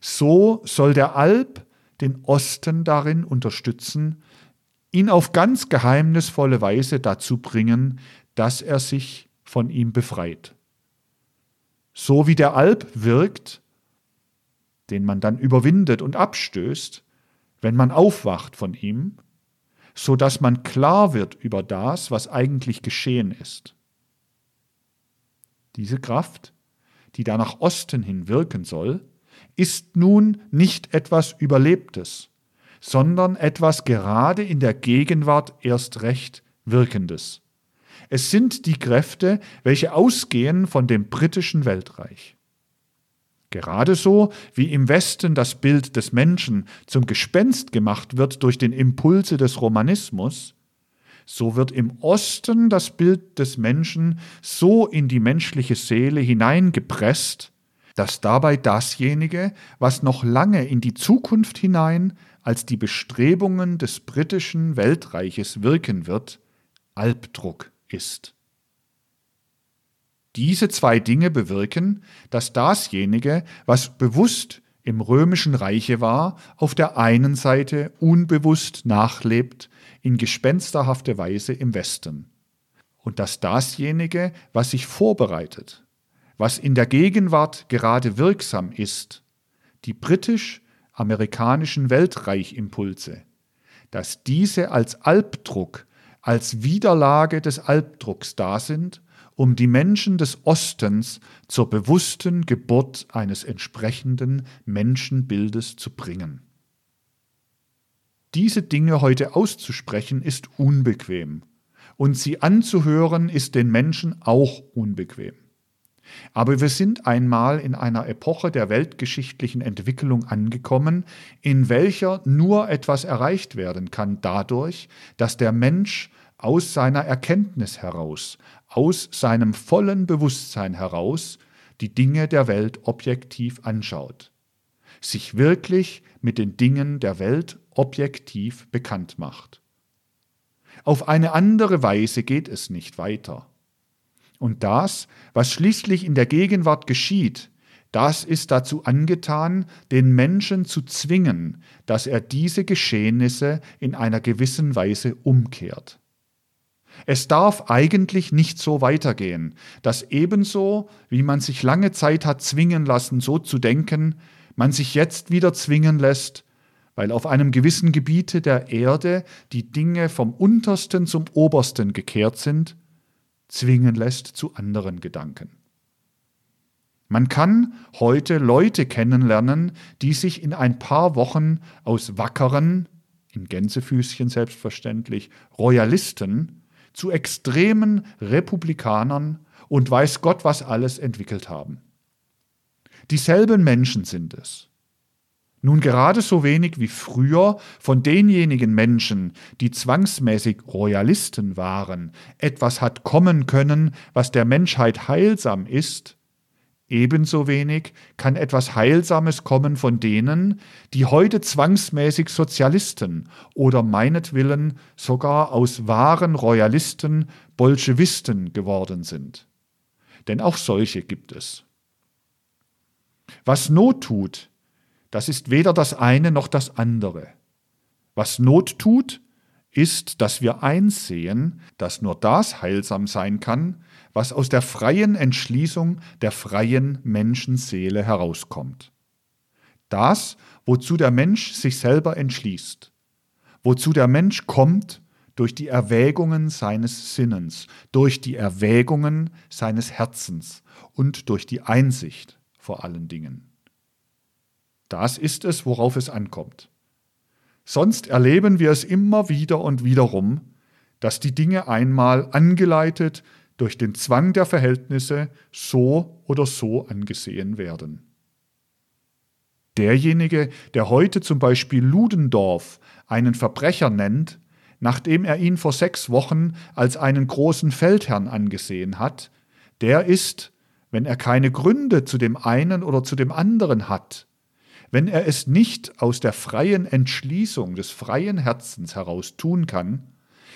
so soll der Alp den Osten darin unterstützen, ihn auf ganz geheimnisvolle Weise dazu bringen, dass er sich von ihm befreit. So wie der Alp wirkt, den man dann überwindet und abstößt, wenn man aufwacht von ihm, so dass man klar wird über das, was eigentlich geschehen ist. Diese Kraft, die da nach Osten hin wirken soll, ist nun nicht etwas Überlebtes, sondern etwas gerade in der Gegenwart erst recht Wirkendes. Es sind die Kräfte, welche ausgehen von dem britischen Weltreich. Gerade so wie im Westen das Bild des Menschen zum Gespenst gemacht wird durch den Impulse des Romanismus, so wird im Osten das Bild des Menschen so in die menschliche Seele hineingepresst, dass dabei dasjenige, was noch lange in die Zukunft hinein als die Bestrebungen des britischen Weltreiches wirken wird, Albdruck ist. Diese zwei Dinge bewirken, dass dasjenige, was bewusst im römischen Reiche war, auf der einen Seite unbewusst nachlebt in gespensterhafte Weise im Westen. Und dass dasjenige, was sich vorbereitet, was in der Gegenwart gerade wirksam ist, die britisch-amerikanischen Weltreichimpulse, dass diese als Albdruck, als Widerlage des Albdrucks da sind um die Menschen des Ostens zur bewussten Geburt eines entsprechenden Menschenbildes zu bringen. Diese Dinge heute auszusprechen ist unbequem, und sie anzuhören ist den Menschen auch unbequem. Aber wir sind einmal in einer Epoche der weltgeschichtlichen Entwicklung angekommen, in welcher nur etwas erreicht werden kann dadurch, dass der Mensch aus seiner Erkenntnis heraus, aus seinem vollen Bewusstsein heraus die Dinge der Welt objektiv anschaut, sich wirklich mit den Dingen der Welt objektiv bekannt macht. Auf eine andere Weise geht es nicht weiter. Und das, was schließlich in der Gegenwart geschieht, das ist dazu angetan, den Menschen zu zwingen, dass er diese Geschehnisse in einer gewissen Weise umkehrt. Es darf eigentlich nicht so weitergehen, dass ebenso, wie man sich lange Zeit hat zwingen lassen, so zu denken, man sich jetzt wieder zwingen lässt, weil auf einem gewissen Gebiete der Erde die Dinge vom untersten zum obersten gekehrt sind, zwingen lässt zu anderen Gedanken. Man kann heute Leute kennenlernen, die sich in ein paar Wochen aus wackeren, in Gänsefüßchen selbstverständlich, Royalisten zu extremen Republikanern und weiß Gott was alles entwickelt haben. Dieselben Menschen sind es. Nun gerade so wenig wie früher von denjenigen Menschen, die zwangsmäßig Royalisten waren, etwas hat kommen können, was der Menschheit heilsam ist, ebenso wenig kann etwas Heilsames kommen von denen, die heute zwangsmäßig Sozialisten oder meinetwillen sogar aus wahren Royalisten Bolschewisten geworden sind. Denn auch solche gibt es. Was Not tut, das ist weder das eine noch das andere. Was Not tut, ist, dass wir einsehen, dass nur das heilsam sein kann, was aus der freien Entschließung der freien Menschenseele herauskommt. Das, wozu der Mensch sich selber entschließt, wozu der Mensch kommt durch die Erwägungen seines Sinnens, durch die Erwägungen seines Herzens und durch die Einsicht vor allen Dingen. Das ist es, worauf es ankommt. Sonst erleben wir es immer wieder und wiederum, dass die Dinge einmal angeleitet durch den Zwang der Verhältnisse so oder so angesehen werden. Derjenige, der heute zum Beispiel Ludendorff einen Verbrecher nennt, nachdem er ihn vor sechs Wochen als einen großen Feldherrn angesehen hat, der ist, wenn er keine Gründe zu dem einen oder zu dem anderen hat, wenn er es nicht aus der freien Entschließung des freien Herzens heraus tun kann,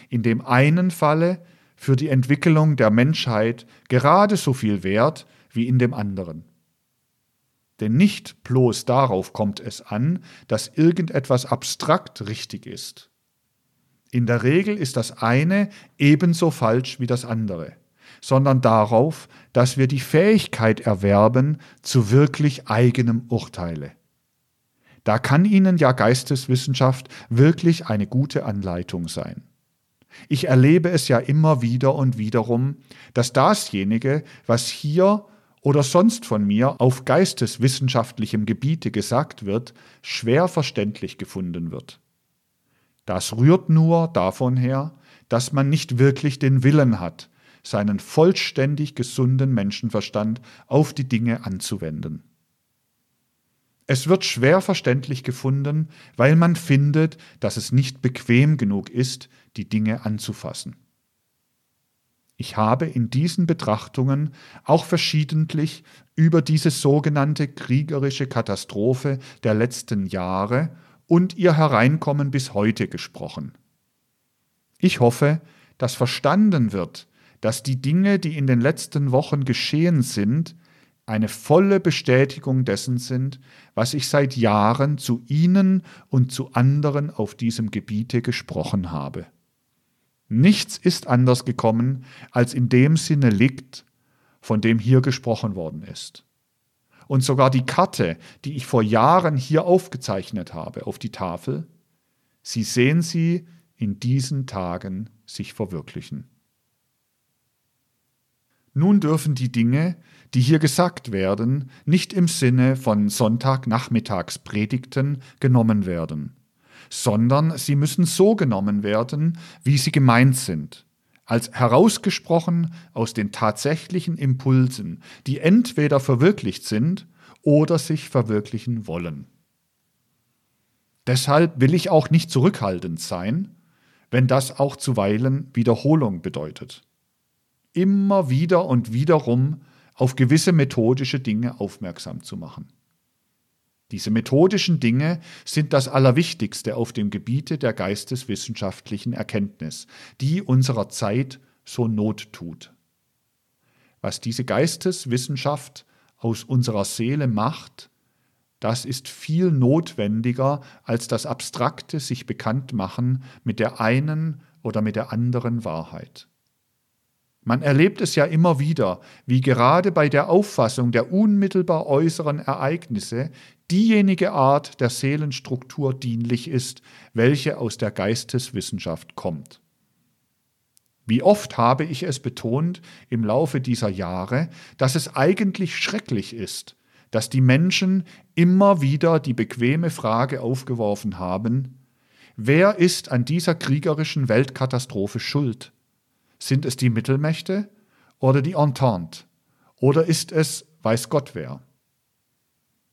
in dem einen Falle für die Entwicklung der Menschheit gerade so viel wert wie in dem anderen. Denn nicht bloß darauf kommt es an, dass irgendetwas abstrakt richtig ist. In der Regel ist das eine ebenso falsch wie das andere, sondern darauf, dass wir die Fähigkeit erwerben zu wirklich eigenem Urteile. Da kann Ihnen ja Geisteswissenschaft wirklich eine gute Anleitung sein. Ich erlebe es ja immer wieder und wiederum, dass dasjenige, was hier oder sonst von mir auf geisteswissenschaftlichem Gebiete gesagt wird, schwer verständlich gefunden wird. Das rührt nur davon her, dass man nicht wirklich den Willen hat, seinen vollständig gesunden Menschenverstand auf die Dinge anzuwenden. Es wird schwer verständlich gefunden, weil man findet, dass es nicht bequem genug ist, die Dinge anzufassen. Ich habe in diesen Betrachtungen auch verschiedentlich über diese sogenannte kriegerische Katastrophe der letzten Jahre und ihr Hereinkommen bis heute gesprochen. Ich hoffe, dass verstanden wird, dass die Dinge, die in den letzten Wochen geschehen sind, eine volle Bestätigung dessen sind, was ich seit Jahren zu Ihnen und zu anderen auf diesem Gebiete gesprochen habe. Nichts ist anders gekommen, als in dem Sinne liegt, von dem hier gesprochen worden ist. Und sogar die Karte, die ich vor Jahren hier aufgezeichnet habe auf die Tafel, Sie sehen sie in diesen Tagen sich verwirklichen. Nun dürfen die Dinge, die hier gesagt werden, nicht im Sinne von Sonntagnachmittagspredigten genommen werden, sondern sie müssen so genommen werden, wie sie gemeint sind, als herausgesprochen aus den tatsächlichen Impulsen, die entweder verwirklicht sind oder sich verwirklichen wollen. Deshalb will ich auch nicht zurückhaltend sein, wenn das auch zuweilen Wiederholung bedeutet. Immer wieder und wiederum auf gewisse methodische Dinge aufmerksam zu machen. Diese methodischen Dinge sind das Allerwichtigste auf dem Gebiete der geisteswissenschaftlichen Erkenntnis, die unserer Zeit so Not tut. Was diese Geisteswissenschaft aus unserer Seele macht, das ist viel notwendiger als das abstrakte sich bekannt machen mit der einen oder mit der anderen Wahrheit. Man erlebt es ja immer wieder, wie gerade bei der Auffassung der unmittelbar äußeren Ereignisse diejenige Art der Seelenstruktur dienlich ist, welche aus der Geisteswissenschaft kommt. Wie oft habe ich es betont im Laufe dieser Jahre, dass es eigentlich schrecklich ist, dass die Menschen immer wieder die bequeme Frage aufgeworfen haben, wer ist an dieser kriegerischen Weltkatastrophe schuld? Sind es die Mittelmächte oder die Entente? Oder ist es weiß Gott wer?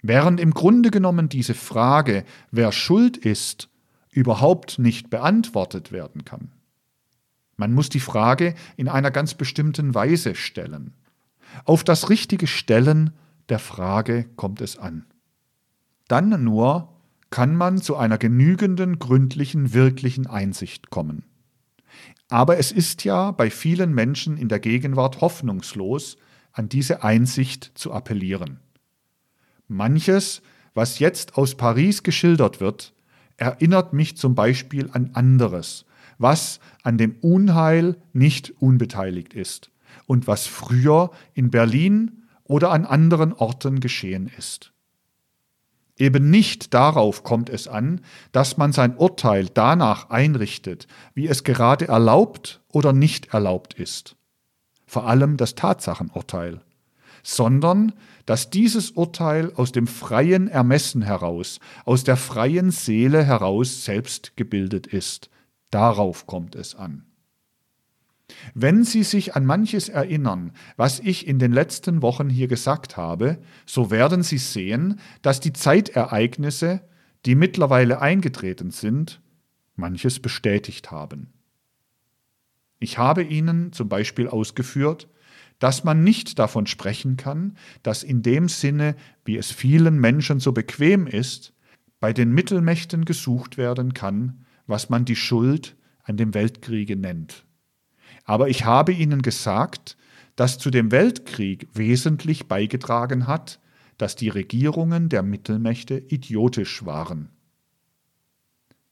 Während im Grunde genommen diese Frage, wer schuld ist, überhaupt nicht beantwortet werden kann. Man muss die Frage in einer ganz bestimmten Weise stellen. Auf das richtige Stellen der Frage kommt es an. Dann nur kann man zu einer genügenden, gründlichen, wirklichen Einsicht kommen. Aber es ist ja bei vielen Menschen in der Gegenwart hoffnungslos, an diese Einsicht zu appellieren. Manches, was jetzt aus Paris geschildert wird, erinnert mich zum Beispiel an anderes, was an dem Unheil nicht unbeteiligt ist und was früher in Berlin oder an anderen Orten geschehen ist. Eben nicht darauf kommt es an, dass man sein Urteil danach einrichtet, wie es gerade erlaubt oder nicht erlaubt ist. Vor allem das Tatsachenurteil. Sondern, dass dieses Urteil aus dem freien Ermessen heraus, aus der freien Seele heraus selbst gebildet ist. Darauf kommt es an. Wenn Sie sich an manches erinnern, was ich in den letzten Wochen hier gesagt habe, so werden Sie sehen, dass die Zeitereignisse, die mittlerweile eingetreten sind, manches bestätigt haben. Ich habe Ihnen zum Beispiel ausgeführt, dass man nicht davon sprechen kann, dass in dem Sinne, wie es vielen Menschen so bequem ist, bei den Mittelmächten gesucht werden kann, was man die Schuld an dem Weltkriege nennt. Aber ich habe Ihnen gesagt, dass zu dem Weltkrieg wesentlich beigetragen hat, dass die Regierungen der Mittelmächte idiotisch waren.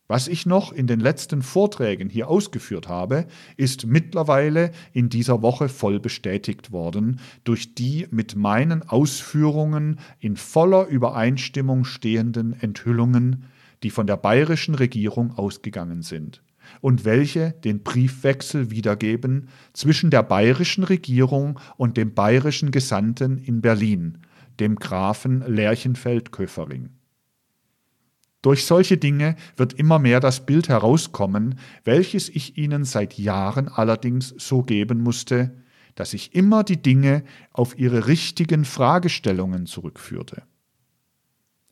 Was ich noch in den letzten Vorträgen hier ausgeführt habe, ist mittlerweile in dieser Woche voll bestätigt worden durch die mit meinen Ausführungen in voller Übereinstimmung stehenden Enthüllungen, die von der bayerischen Regierung ausgegangen sind und welche den Briefwechsel wiedergeben zwischen der bayerischen Regierung und dem bayerischen Gesandten in Berlin, dem Grafen Lerchenfeld-Köfering. Durch solche Dinge wird immer mehr das Bild herauskommen, welches ich Ihnen seit Jahren allerdings so geben musste, dass ich immer die Dinge auf ihre richtigen Fragestellungen zurückführte.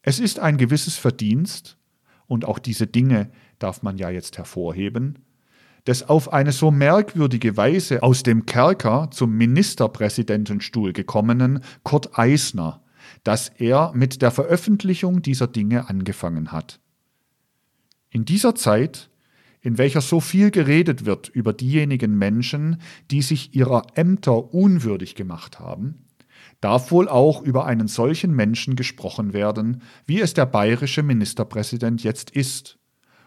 Es ist ein gewisses Verdienst, und auch diese Dinge darf man ja jetzt hervorheben, des auf eine so merkwürdige Weise aus dem Kerker zum Ministerpräsidentenstuhl gekommenen Kurt Eisner, dass er mit der Veröffentlichung dieser Dinge angefangen hat. In dieser Zeit, in welcher so viel geredet wird über diejenigen Menschen, die sich ihrer Ämter unwürdig gemacht haben, darf wohl auch über einen solchen Menschen gesprochen werden, wie es der bayerische Ministerpräsident jetzt ist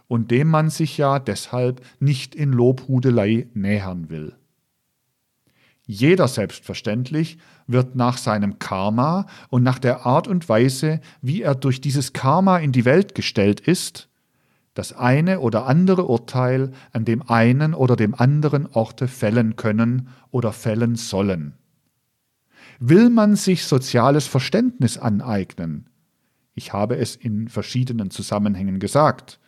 und dem man sich ja deshalb nicht in Lobhudelei nähern will. Jeder selbstverständlich wird nach seinem Karma und nach der Art und Weise, wie er durch dieses Karma in die Welt gestellt ist, das eine oder andere Urteil an dem einen oder dem anderen Orte fällen können oder fällen sollen. Will man sich soziales Verständnis aneignen? Ich habe es in verschiedenen Zusammenhängen gesagt.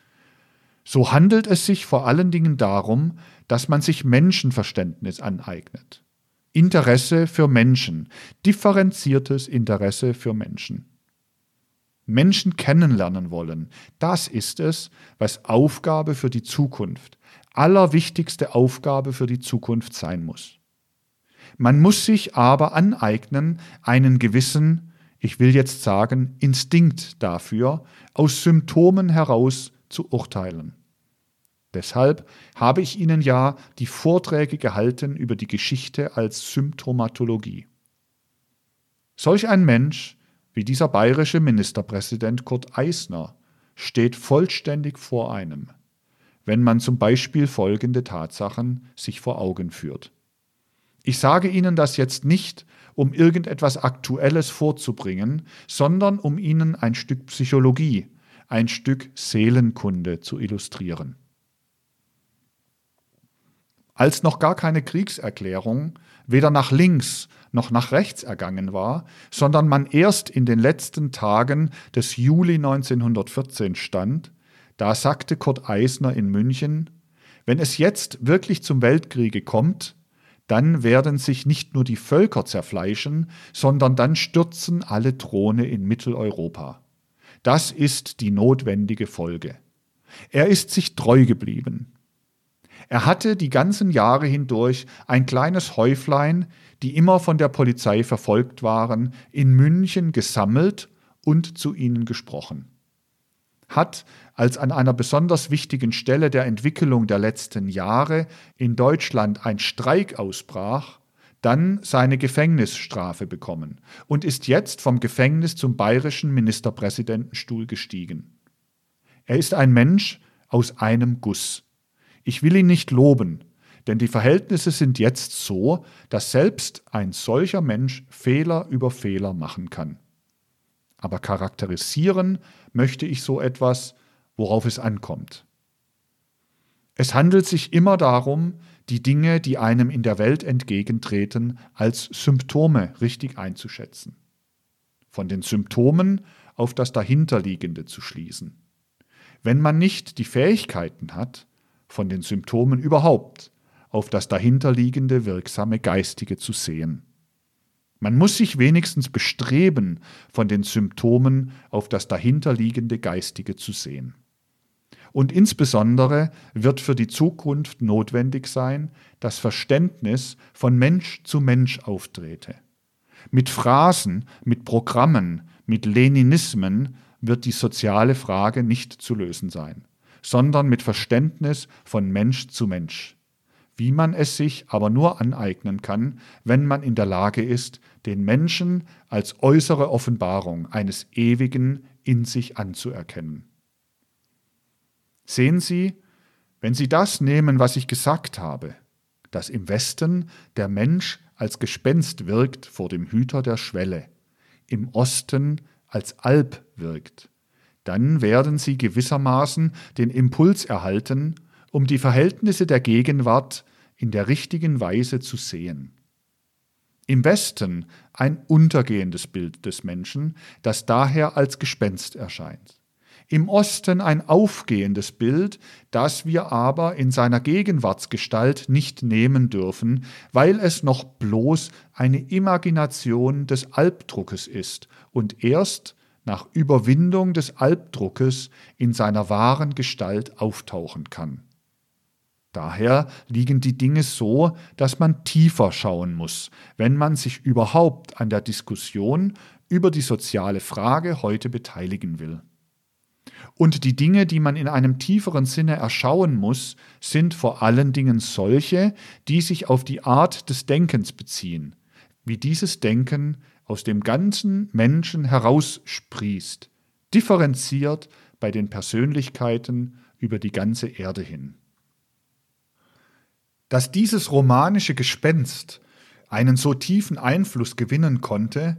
So handelt es sich vor allen Dingen darum, dass man sich Menschenverständnis aneignet. Interesse für Menschen, differenziertes Interesse für Menschen. Menschen kennenlernen wollen, das ist es, was Aufgabe für die Zukunft, allerwichtigste Aufgabe für die Zukunft sein muss. Man muss sich aber aneignen, einen gewissen, ich will jetzt sagen, Instinkt dafür, aus Symptomen heraus zu urteilen. Deshalb habe ich Ihnen ja die Vorträge gehalten über die Geschichte als Symptomatologie. Solch ein Mensch wie dieser bayerische Ministerpräsident Kurt Eisner steht vollständig vor einem, wenn man zum Beispiel folgende Tatsachen sich vor Augen führt. Ich sage Ihnen das jetzt nicht, um irgendetwas Aktuelles vorzubringen, sondern um Ihnen ein Stück Psychologie, ein Stück Seelenkunde zu illustrieren. Als noch gar keine Kriegserklärung weder nach links noch nach rechts ergangen war, sondern man erst in den letzten Tagen des Juli 1914 stand, da sagte Kurt Eisner in München, wenn es jetzt wirklich zum Weltkriege kommt, dann werden sich nicht nur die Völker zerfleischen, sondern dann stürzen alle Throne in Mitteleuropa. Das ist die notwendige Folge. Er ist sich treu geblieben. Er hatte die ganzen Jahre hindurch ein kleines Häuflein, die immer von der Polizei verfolgt waren, in München gesammelt und zu ihnen gesprochen. Hat, als an einer besonders wichtigen Stelle der Entwicklung der letzten Jahre in Deutschland ein Streik ausbrach, dann seine Gefängnisstrafe bekommen und ist jetzt vom Gefängnis zum bayerischen Ministerpräsidentenstuhl gestiegen. Er ist ein Mensch aus einem Guss. Ich will ihn nicht loben, denn die Verhältnisse sind jetzt so, dass selbst ein solcher Mensch Fehler über Fehler machen kann. Aber charakterisieren möchte ich so etwas, worauf es ankommt. Es handelt sich immer darum, die Dinge, die einem in der Welt entgegentreten, als Symptome richtig einzuschätzen. Von den Symptomen auf das Dahinterliegende zu schließen. Wenn man nicht die Fähigkeiten hat, von den Symptomen überhaupt auf das dahinterliegende wirksame Geistige zu sehen. Man muss sich wenigstens bestreben, von den Symptomen auf das dahinterliegende Geistige zu sehen. Und insbesondere wird für die Zukunft notwendig sein, dass Verständnis von Mensch zu Mensch auftrete. Mit Phrasen, mit Programmen, mit Leninismen wird die soziale Frage nicht zu lösen sein sondern mit Verständnis von Mensch zu Mensch, wie man es sich aber nur aneignen kann, wenn man in der Lage ist, den Menschen als äußere Offenbarung eines Ewigen in sich anzuerkennen. Sehen Sie, wenn Sie das nehmen, was ich gesagt habe, dass im Westen der Mensch als Gespenst wirkt vor dem Hüter der Schwelle, im Osten als Alp wirkt, dann werden sie gewissermaßen den Impuls erhalten, um die Verhältnisse der Gegenwart in der richtigen Weise zu sehen. Im Westen ein untergehendes Bild des Menschen, das daher als Gespenst erscheint. Im Osten ein aufgehendes Bild, das wir aber in seiner Gegenwartsgestalt nicht nehmen dürfen, weil es noch bloß eine Imagination des Albdruckes ist und erst nach Überwindung des Albdruckes in seiner wahren Gestalt auftauchen kann. Daher liegen die Dinge so, dass man tiefer schauen muss, wenn man sich überhaupt an der Diskussion über die soziale Frage heute beteiligen will. Und die Dinge, die man in einem tieferen Sinne erschauen muss, sind vor allen Dingen solche, die sich auf die Art des Denkens beziehen, wie dieses Denken aus dem ganzen Menschen heraussprießt, differenziert bei den Persönlichkeiten über die ganze Erde hin. Dass dieses romanische Gespenst einen so tiefen Einfluss gewinnen konnte,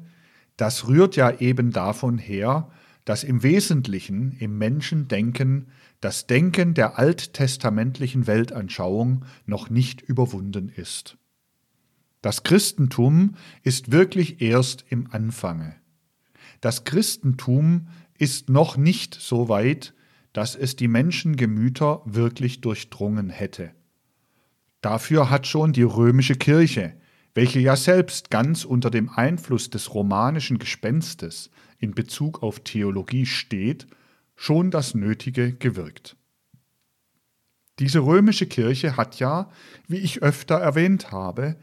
das rührt ja eben davon her, dass im Wesentlichen im Menschendenken das Denken der alttestamentlichen Weltanschauung noch nicht überwunden ist. Das Christentum ist wirklich erst im Anfange. Das Christentum ist noch nicht so weit, dass es die Menschengemüter wirklich durchdrungen hätte. Dafür hat schon die römische Kirche, welche ja selbst ganz unter dem Einfluss des romanischen Gespenstes in Bezug auf Theologie steht, schon das Nötige gewirkt. Diese römische Kirche hat ja, wie ich öfter erwähnt habe,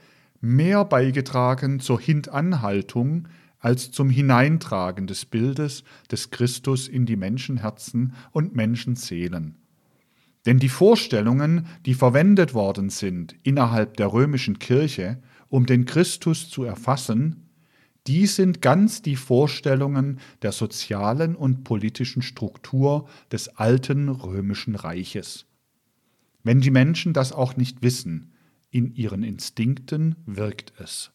mehr beigetragen zur Hintanhaltung als zum Hineintragen des Bildes des Christus in die Menschenherzen und Menschenseelen. Denn die Vorstellungen, die verwendet worden sind innerhalb der römischen Kirche, um den Christus zu erfassen, die sind ganz die Vorstellungen der sozialen und politischen Struktur des alten römischen Reiches. Wenn die Menschen das auch nicht wissen, in ihren Instinkten wirkt es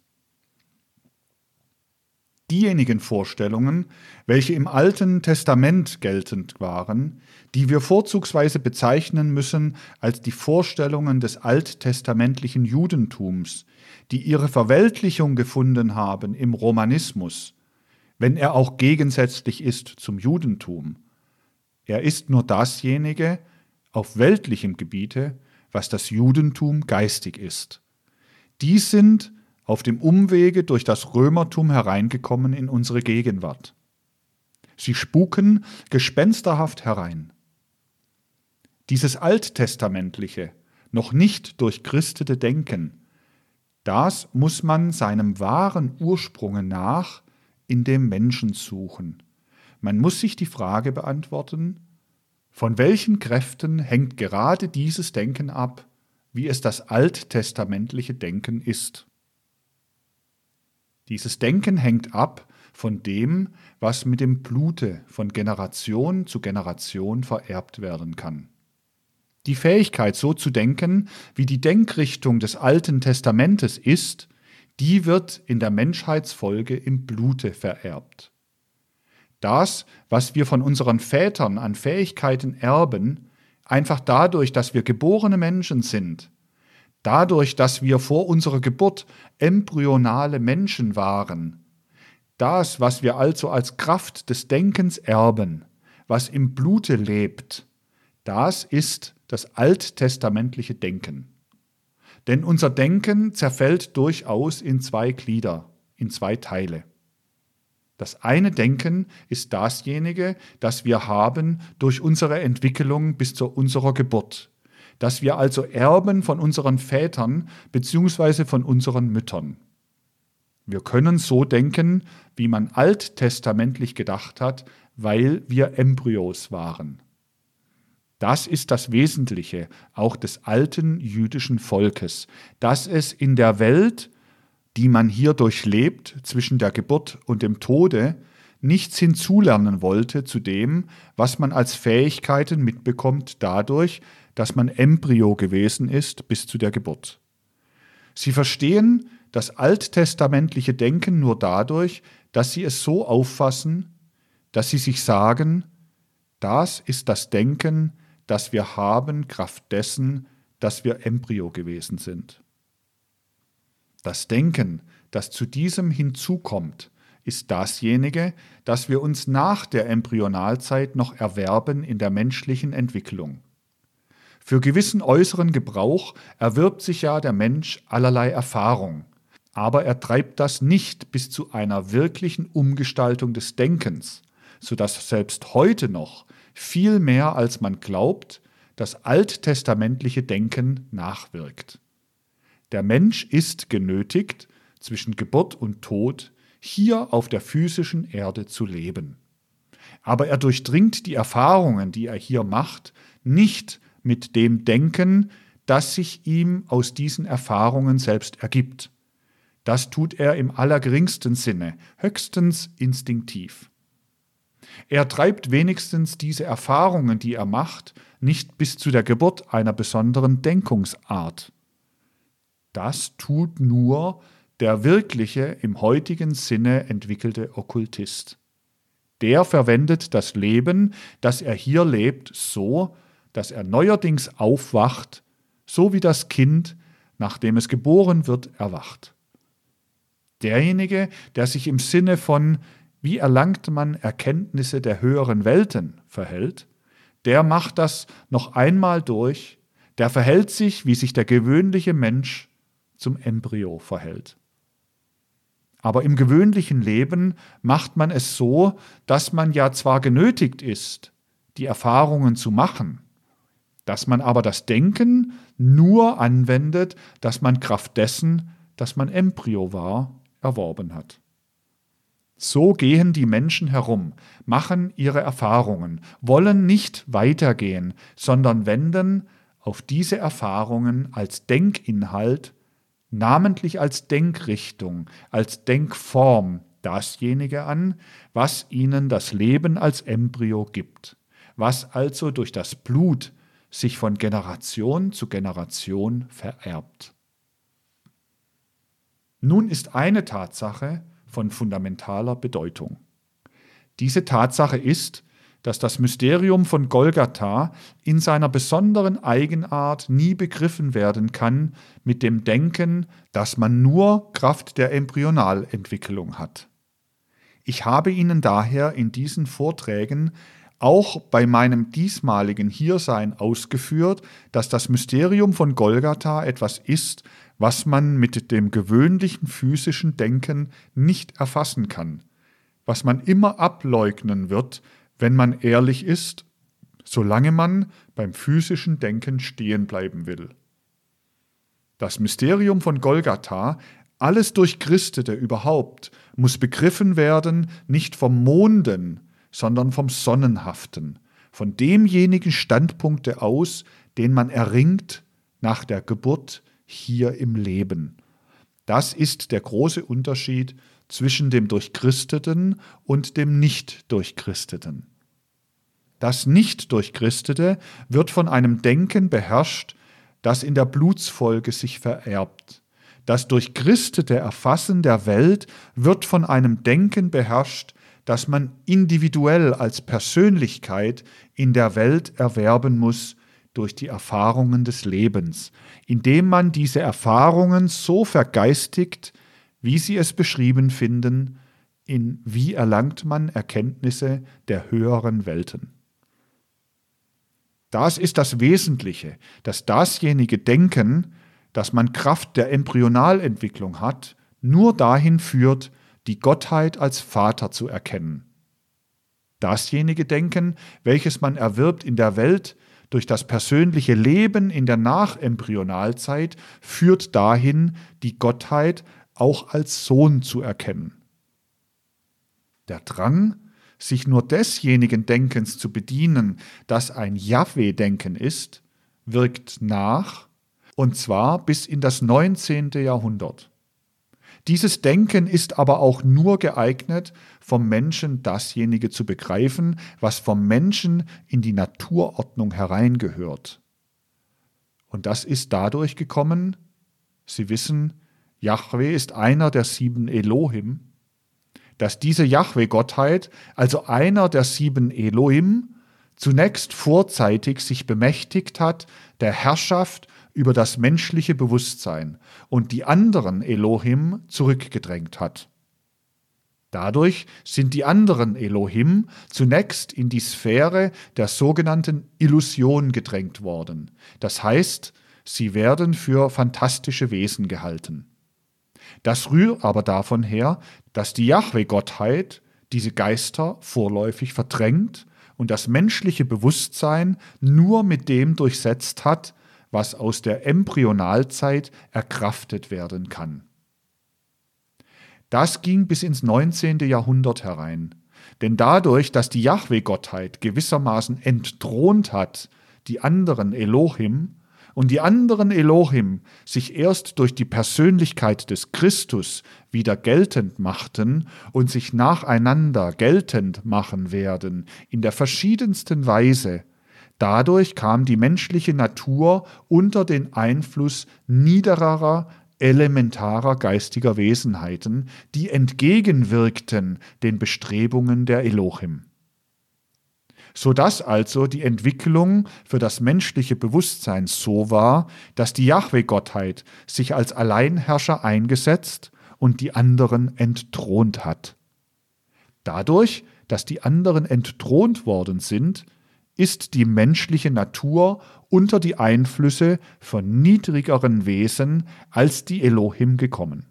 diejenigen Vorstellungen, welche im Alten Testament geltend waren, die wir vorzugsweise bezeichnen müssen als die Vorstellungen des alttestamentlichen Judentums, die ihre Verweltlichung gefunden haben im Romanismus, wenn er auch gegensätzlich ist zum Judentum. Er ist nur dasjenige auf weltlichem Gebiete, was das Judentum geistig ist. Dies sind auf dem Umwege durch das Römertum hereingekommen in unsere Gegenwart. Sie spuken gespensterhaft herein. Dieses alttestamentliche, noch nicht durchchristete Denken, das muss man seinem wahren Ursprunge nach in dem Menschen suchen. Man muss sich die Frage beantworten, von welchen Kräften hängt gerade dieses Denken ab, wie es das alttestamentliche Denken ist. Dieses Denken hängt ab von dem, was mit dem Blute von Generation zu Generation vererbt werden kann. Die Fähigkeit, so zu denken, wie die Denkrichtung des Alten Testamentes ist, die wird in der Menschheitsfolge im Blute vererbt. Das, was wir von unseren Vätern an Fähigkeiten erben, einfach dadurch, dass wir geborene Menschen sind, Dadurch, dass wir vor unserer Geburt embryonale Menschen waren, das, was wir also als Kraft des Denkens erben, was im Blute lebt, das ist das alttestamentliche Denken. Denn unser Denken zerfällt durchaus in zwei Glieder, in zwei Teile. Das eine Denken ist dasjenige, das wir haben durch unsere Entwicklung bis zu unserer Geburt, dass wir also erben von unseren Vätern bzw. von unseren Müttern. Wir können so denken, wie man alttestamentlich gedacht hat, weil wir Embryos waren. Das ist das Wesentliche auch des alten jüdischen Volkes, dass es in der Welt, die man hier durchlebt, zwischen der Geburt und dem Tode, nichts hinzulernen wollte zu dem, was man als Fähigkeiten mitbekommt dadurch, dass man Embryo gewesen ist bis zu der Geburt. Sie verstehen das alttestamentliche Denken nur dadurch, dass sie es so auffassen, dass sie sich sagen, das ist das Denken, das wir haben, Kraft dessen, dass wir Embryo gewesen sind. Das Denken, das zu diesem hinzukommt, ist dasjenige, das wir uns nach der Embryonalzeit noch erwerben in der menschlichen Entwicklung. Für gewissen äußeren Gebrauch erwirbt sich ja der Mensch allerlei Erfahrung, aber er treibt das nicht bis zu einer wirklichen Umgestaltung des Denkens, so dass selbst heute noch viel mehr als man glaubt, das alttestamentliche Denken nachwirkt. Der Mensch ist genötigt, zwischen Geburt und Tod hier auf der physischen Erde zu leben. Aber er durchdringt die Erfahrungen, die er hier macht, nicht mit dem Denken, das sich ihm aus diesen Erfahrungen selbst ergibt. Das tut er im allergeringsten Sinne, höchstens instinktiv. Er treibt wenigstens diese Erfahrungen, die er macht, nicht bis zu der Geburt einer besonderen Denkungsart. Das tut nur der wirkliche, im heutigen Sinne entwickelte Okkultist. Der verwendet das Leben, das er hier lebt, so, dass er neuerdings aufwacht, so wie das Kind, nachdem es geboren wird, erwacht. Derjenige, der sich im Sinne von wie erlangt man Erkenntnisse der höheren Welten verhält, der macht das noch einmal durch, der verhält sich, wie sich der gewöhnliche Mensch zum Embryo verhält. Aber im gewöhnlichen Leben macht man es so, dass man ja zwar genötigt ist, die Erfahrungen zu machen, dass man aber das Denken nur anwendet, dass man Kraft dessen, dass man Embryo war, erworben hat. So gehen die Menschen herum, machen ihre Erfahrungen, wollen nicht weitergehen, sondern wenden auf diese Erfahrungen als Denkinhalt, namentlich als Denkrichtung, als Denkform dasjenige an, was ihnen das Leben als Embryo gibt, was also durch das Blut sich von Generation zu Generation vererbt. Nun ist eine Tatsache von fundamentaler Bedeutung. Diese Tatsache ist, dass das Mysterium von Golgatha in seiner besonderen Eigenart nie begriffen werden kann mit dem Denken, dass man nur Kraft der Embryonalentwicklung hat. Ich habe Ihnen daher in diesen Vorträgen auch bei meinem diesmaligen Hiersein ausgeführt, dass das Mysterium von Golgatha etwas ist, was man mit dem gewöhnlichen physischen Denken nicht erfassen kann, was man immer ableugnen wird, wenn man ehrlich ist, solange man beim physischen Denken stehen bleiben will. Das Mysterium von Golgatha, alles Durchchristete überhaupt, muss begriffen werden, nicht vom Monden, sondern vom Sonnenhaften, von demjenigen Standpunkte aus, den man erringt nach der Geburt hier im Leben. Das ist der große Unterschied zwischen dem Durchchristeten und dem Nicht-Durchchristeten. Das Nicht-Durchchristete wird von einem Denken beherrscht, das in der Blutsfolge sich vererbt. Das durchchristete Erfassen der Welt wird von einem Denken beherrscht, das man individuell als Persönlichkeit in der Welt erwerben muss durch die Erfahrungen des Lebens, indem man diese Erfahrungen so vergeistigt, wie sie es beschrieben finden, in wie erlangt man Erkenntnisse der höheren Welten. Das ist das Wesentliche, dass dasjenige Denken, das man Kraft der Embryonalentwicklung hat, nur dahin führt, die Gottheit als Vater zu erkennen. Dasjenige Denken, welches man erwirbt in der Welt durch das persönliche Leben in der Nachembryonalzeit, führt dahin, die Gottheit auch als Sohn zu erkennen. Der Drang, sich nur desjenigen Denkens zu bedienen, das ein Jahwe-Denken ist, wirkt nach, und zwar bis in das 19. Jahrhundert. Dieses Denken ist aber auch nur geeignet, vom Menschen dasjenige zu begreifen, was vom Menschen in die Naturordnung hereingehört. Und das ist dadurch gekommen, Sie wissen, Yahweh ist einer der sieben Elohim, dass diese Yahweh-Gottheit, also einer der sieben Elohim, zunächst vorzeitig sich bemächtigt hat der Herrschaft über das menschliche Bewusstsein und die anderen Elohim zurückgedrängt hat. Dadurch sind die anderen Elohim zunächst in die Sphäre der sogenannten Illusion gedrängt worden. Das heißt, sie werden für fantastische Wesen gehalten. Das rührt aber davon her, dass die Jahwe-Gottheit diese Geister vorläufig verdrängt und das menschliche Bewusstsein nur mit dem durchsetzt hat, was aus der Embryonalzeit erkraftet werden kann. Das ging bis ins 19. Jahrhundert herein. Denn dadurch, dass die Jahwe-Gottheit gewissermaßen entthront hat, die anderen Elohim, und die anderen Elohim sich erst durch die Persönlichkeit des Christus wieder geltend machten und sich nacheinander geltend machen werden, in der verschiedensten Weise, Dadurch kam die menschliche Natur unter den Einfluss niedererer, elementarer geistiger Wesenheiten, die entgegenwirkten den Bestrebungen der Elohim. Sodass also die Entwicklung für das menschliche Bewusstsein so war, dass die Jahwe-Gottheit sich als Alleinherrscher eingesetzt und die anderen entthront hat. Dadurch, dass die anderen entthront worden sind, ist die menschliche Natur unter die Einflüsse von niedrigeren Wesen als die Elohim gekommen.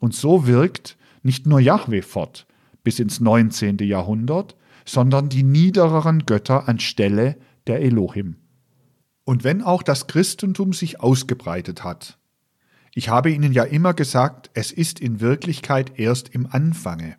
Und so wirkt nicht nur Yahweh fort bis ins 19. Jahrhundert, sondern die niedereren Götter anstelle der Elohim. Und wenn auch das Christentum sich ausgebreitet hat, ich habe Ihnen ja immer gesagt, es ist in Wirklichkeit erst im Anfange.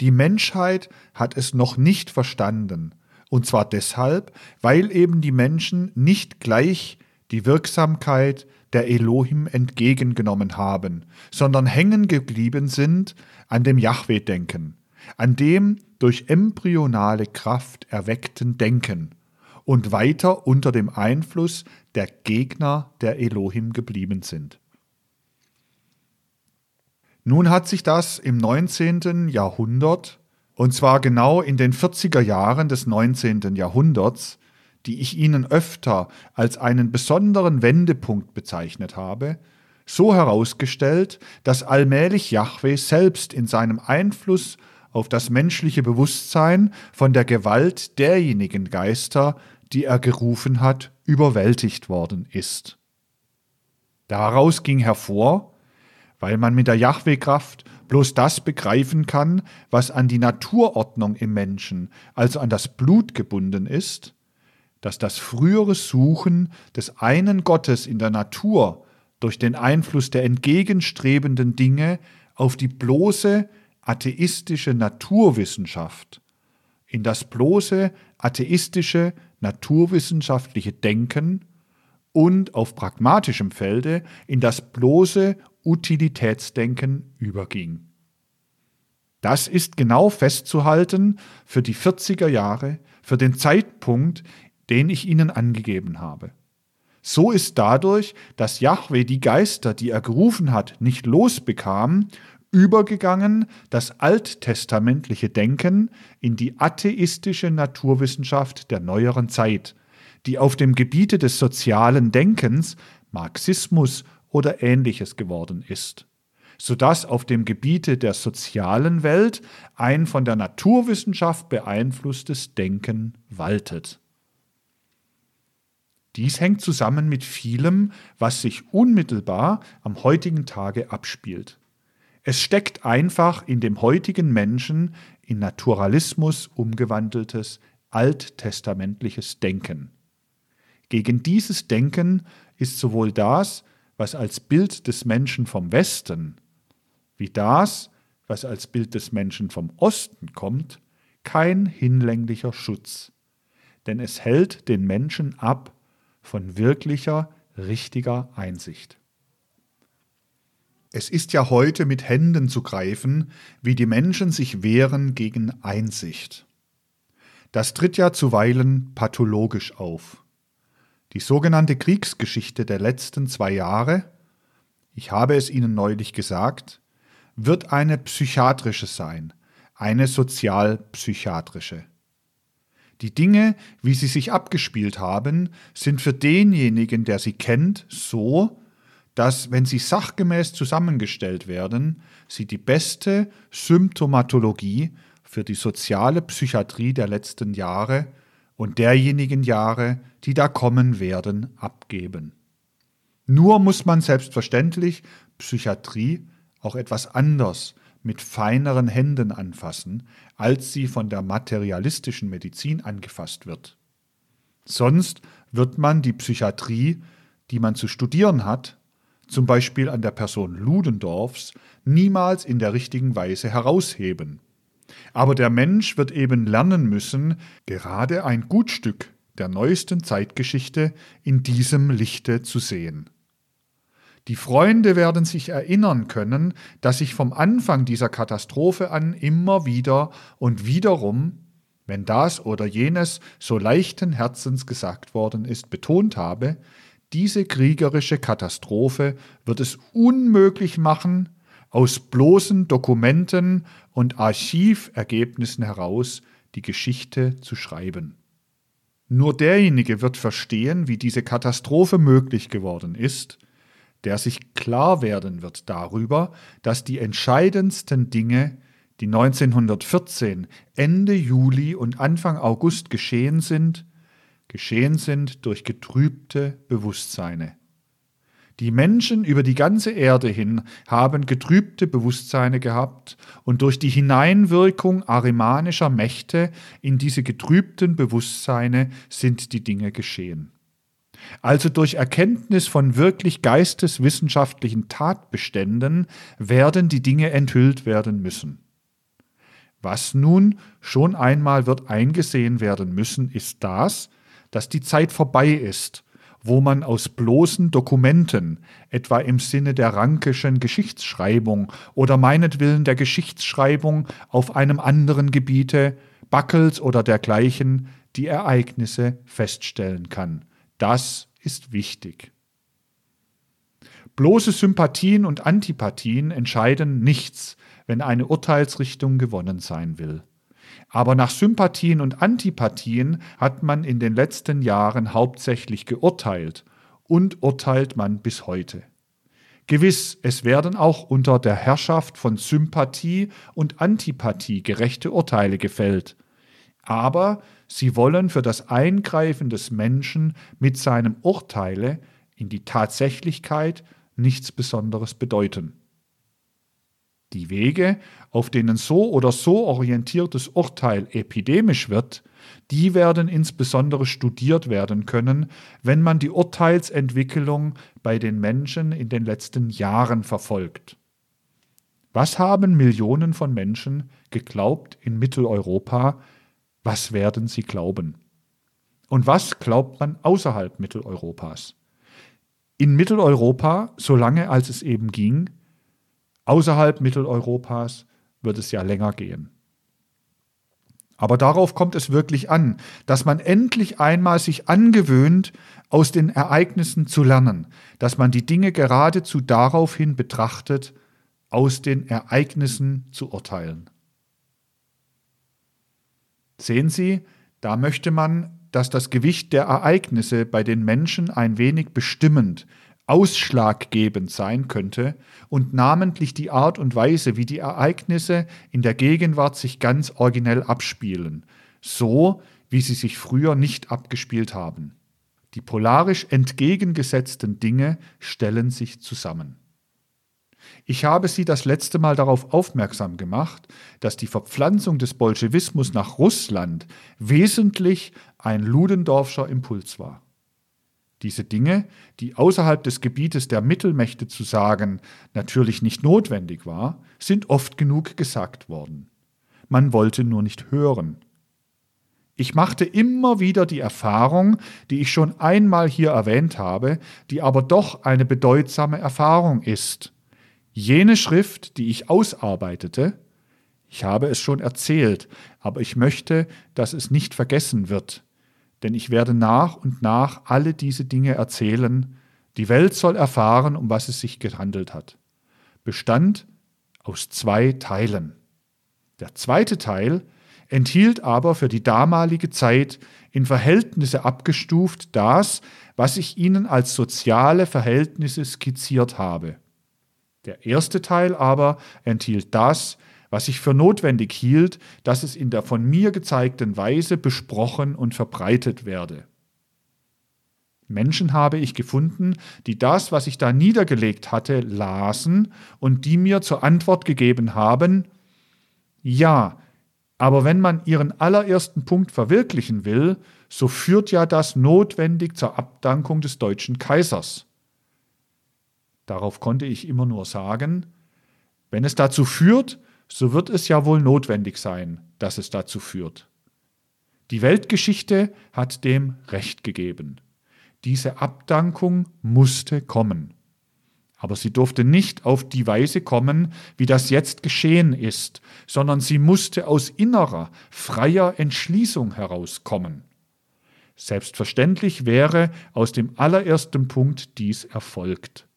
Die Menschheit hat es noch nicht verstanden, und zwar deshalb, weil eben die Menschen nicht gleich die Wirksamkeit der Elohim entgegengenommen haben, sondern hängen geblieben sind an dem Yahweh-Denken, an dem durch embryonale Kraft erweckten Denken und weiter unter dem Einfluss der Gegner der Elohim geblieben sind. Nun hat sich das im 19. Jahrhundert, und zwar genau in den 40er Jahren des 19. Jahrhunderts, die ich Ihnen öfter als einen besonderen Wendepunkt bezeichnet habe, so herausgestellt, dass allmählich Yahweh selbst in seinem Einfluss auf das menschliche Bewusstsein von der Gewalt derjenigen Geister, die er gerufen hat, überwältigt worden ist. Daraus ging hervor, weil man mit der Yahweh-Kraft bloß das begreifen kann, was an die Naturordnung im Menschen, also an das Blut gebunden ist, dass das frühere Suchen des einen Gottes in der Natur durch den Einfluss der entgegenstrebenden Dinge auf die bloße atheistische Naturwissenschaft, in das bloße atheistische naturwissenschaftliche Denken und auf pragmatischem Felde in das bloße Utilitätsdenken überging. Das ist genau festzuhalten für die 40er Jahre, für den Zeitpunkt, den ich Ihnen angegeben habe. So ist dadurch, dass Yahweh die Geister, die er gerufen hat, nicht losbekam, übergegangen das alttestamentliche Denken in die atheistische Naturwissenschaft der neueren Zeit, die auf dem Gebiete des sozialen Denkens Marxismus oder ähnliches geworden ist, sodass auf dem Gebiete der sozialen Welt ein von der Naturwissenschaft beeinflusstes Denken waltet. Dies hängt zusammen mit vielem, was sich unmittelbar am heutigen Tage abspielt. Es steckt einfach in dem heutigen Menschen in Naturalismus umgewandeltes alttestamentliches Denken. Gegen dieses Denken ist sowohl das, was als Bild des Menschen vom Westen, wie das, was als Bild des Menschen vom Osten kommt, kein hinlänglicher Schutz, denn es hält den Menschen ab von wirklicher, richtiger Einsicht. Es ist ja heute mit Händen zu greifen, wie die Menschen sich wehren gegen Einsicht. Das tritt ja zuweilen pathologisch auf. Die sogenannte Kriegsgeschichte der letzten zwei Jahre, ich habe es Ihnen neulich gesagt, wird eine psychiatrische sein, eine sozialpsychiatrische. Die Dinge, wie sie sich abgespielt haben, sind für denjenigen, der sie kennt, so, dass, wenn sie sachgemäß zusammengestellt werden, sie die beste Symptomatologie für die soziale Psychiatrie der letzten Jahre und derjenigen Jahre, die da kommen werden, abgeben. Nur muss man selbstverständlich Psychiatrie auch etwas anders mit feineren Händen anfassen, als sie von der materialistischen Medizin angefasst wird. Sonst wird man die Psychiatrie, die man zu studieren hat, zum Beispiel an der Person Ludendorffs, niemals in der richtigen Weise herausheben. Aber der Mensch wird eben lernen müssen, gerade ein Gutstück der neuesten Zeitgeschichte in diesem Lichte zu sehen. Die Freunde werden sich erinnern können, dass ich vom Anfang dieser Katastrophe an immer wieder und wiederum, wenn das oder jenes so leichten Herzens gesagt worden ist, betont habe, diese kriegerische Katastrophe wird es unmöglich machen, aus bloßen Dokumenten und Archivergebnissen heraus die Geschichte zu schreiben. Nur derjenige wird verstehen, wie diese Katastrophe möglich geworden ist, der sich klar werden wird darüber, dass die entscheidendsten Dinge, die 1914 Ende Juli und Anfang August geschehen sind, geschehen sind durch getrübte Bewusstseine. Die Menschen über die ganze Erde hin haben getrübte Bewusstseine gehabt und durch die Hineinwirkung arimanischer Mächte in diese getrübten Bewusstseine sind die Dinge geschehen. Also durch Erkenntnis von wirklich geisteswissenschaftlichen Tatbeständen werden die Dinge enthüllt werden müssen. Was nun schon einmal wird eingesehen werden müssen, ist das, dass die Zeit vorbei ist wo man aus bloßen Dokumenten, etwa im Sinne der Rankischen Geschichtsschreibung oder meinetwillen der Geschichtsschreibung auf einem anderen Gebiete, Buckels oder dergleichen, die Ereignisse feststellen kann. Das ist wichtig. Bloße Sympathien und Antipathien entscheiden nichts, wenn eine Urteilsrichtung gewonnen sein will. Aber nach Sympathien und Antipathien hat man in den letzten Jahren hauptsächlich geurteilt und urteilt man bis heute. Gewiss, es werden auch unter der Herrschaft von Sympathie und Antipathie gerechte Urteile gefällt. Aber sie wollen für das Eingreifen des Menschen mit seinem Urteile in die Tatsächlichkeit nichts Besonderes bedeuten. Die Wege, auf denen so oder so orientiertes Urteil epidemisch wird, die werden insbesondere studiert werden können, wenn man die Urteilsentwicklung bei den Menschen in den letzten Jahren verfolgt. Was haben Millionen von Menschen geglaubt in Mitteleuropa? Was werden sie glauben? Und was glaubt man außerhalb Mitteleuropas? In Mitteleuropa, solange als es eben ging, Außerhalb Mitteleuropas wird es ja länger gehen. Aber darauf kommt es wirklich an, dass man endlich einmal sich angewöhnt, aus den Ereignissen zu lernen, dass man die Dinge geradezu daraufhin betrachtet, aus den Ereignissen zu urteilen. Sehen Sie, da möchte man, dass das Gewicht der Ereignisse bei den Menschen ein wenig bestimmend, ausschlaggebend sein könnte und namentlich die Art und Weise, wie die Ereignisse in der Gegenwart sich ganz originell abspielen, so wie sie sich früher nicht abgespielt haben. Die polarisch entgegengesetzten Dinge stellen sich zusammen. Ich habe Sie das letzte Mal darauf aufmerksam gemacht, dass die Verpflanzung des Bolschewismus nach Russland wesentlich ein Ludendorffscher Impuls war. Diese Dinge, die außerhalb des Gebietes der Mittelmächte zu sagen natürlich nicht notwendig war, sind oft genug gesagt worden. Man wollte nur nicht hören. Ich machte immer wieder die Erfahrung, die ich schon einmal hier erwähnt habe, die aber doch eine bedeutsame Erfahrung ist. Jene Schrift, die ich ausarbeitete, ich habe es schon erzählt, aber ich möchte, dass es nicht vergessen wird, denn ich werde nach und nach alle diese Dinge erzählen. Die Welt soll erfahren, um was es sich gehandelt hat. Bestand aus zwei Teilen. Der zweite Teil enthielt aber für die damalige Zeit in Verhältnisse abgestuft das, was ich Ihnen als soziale Verhältnisse skizziert habe. Der erste Teil aber enthielt das, was ich für notwendig hielt, dass es in der von mir gezeigten Weise besprochen und verbreitet werde. Menschen habe ich gefunden, die das, was ich da niedergelegt hatte, lasen und die mir zur Antwort gegeben haben, ja, aber wenn man ihren allerersten Punkt verwirklichen will, so führt ja das notwendig zur Abdankung des deutschen Kaisers. Darauf konnte ich immer nur sagen, wenn es dazu führt, so wird es ja wohl notwendig sein, dass es dazu führt. Die Weltgeschichte hat dem Recht gegeben. Diese Abdankung musste kommen. Aber sie durfte nicht auf die Weise kommen, wie das jetzt geschehen ist, sondern sie musste aus innerer, freier Entschließung herauskommen. Selbstverständlich wäre aus dem allerersten Punkt dies erfolgt.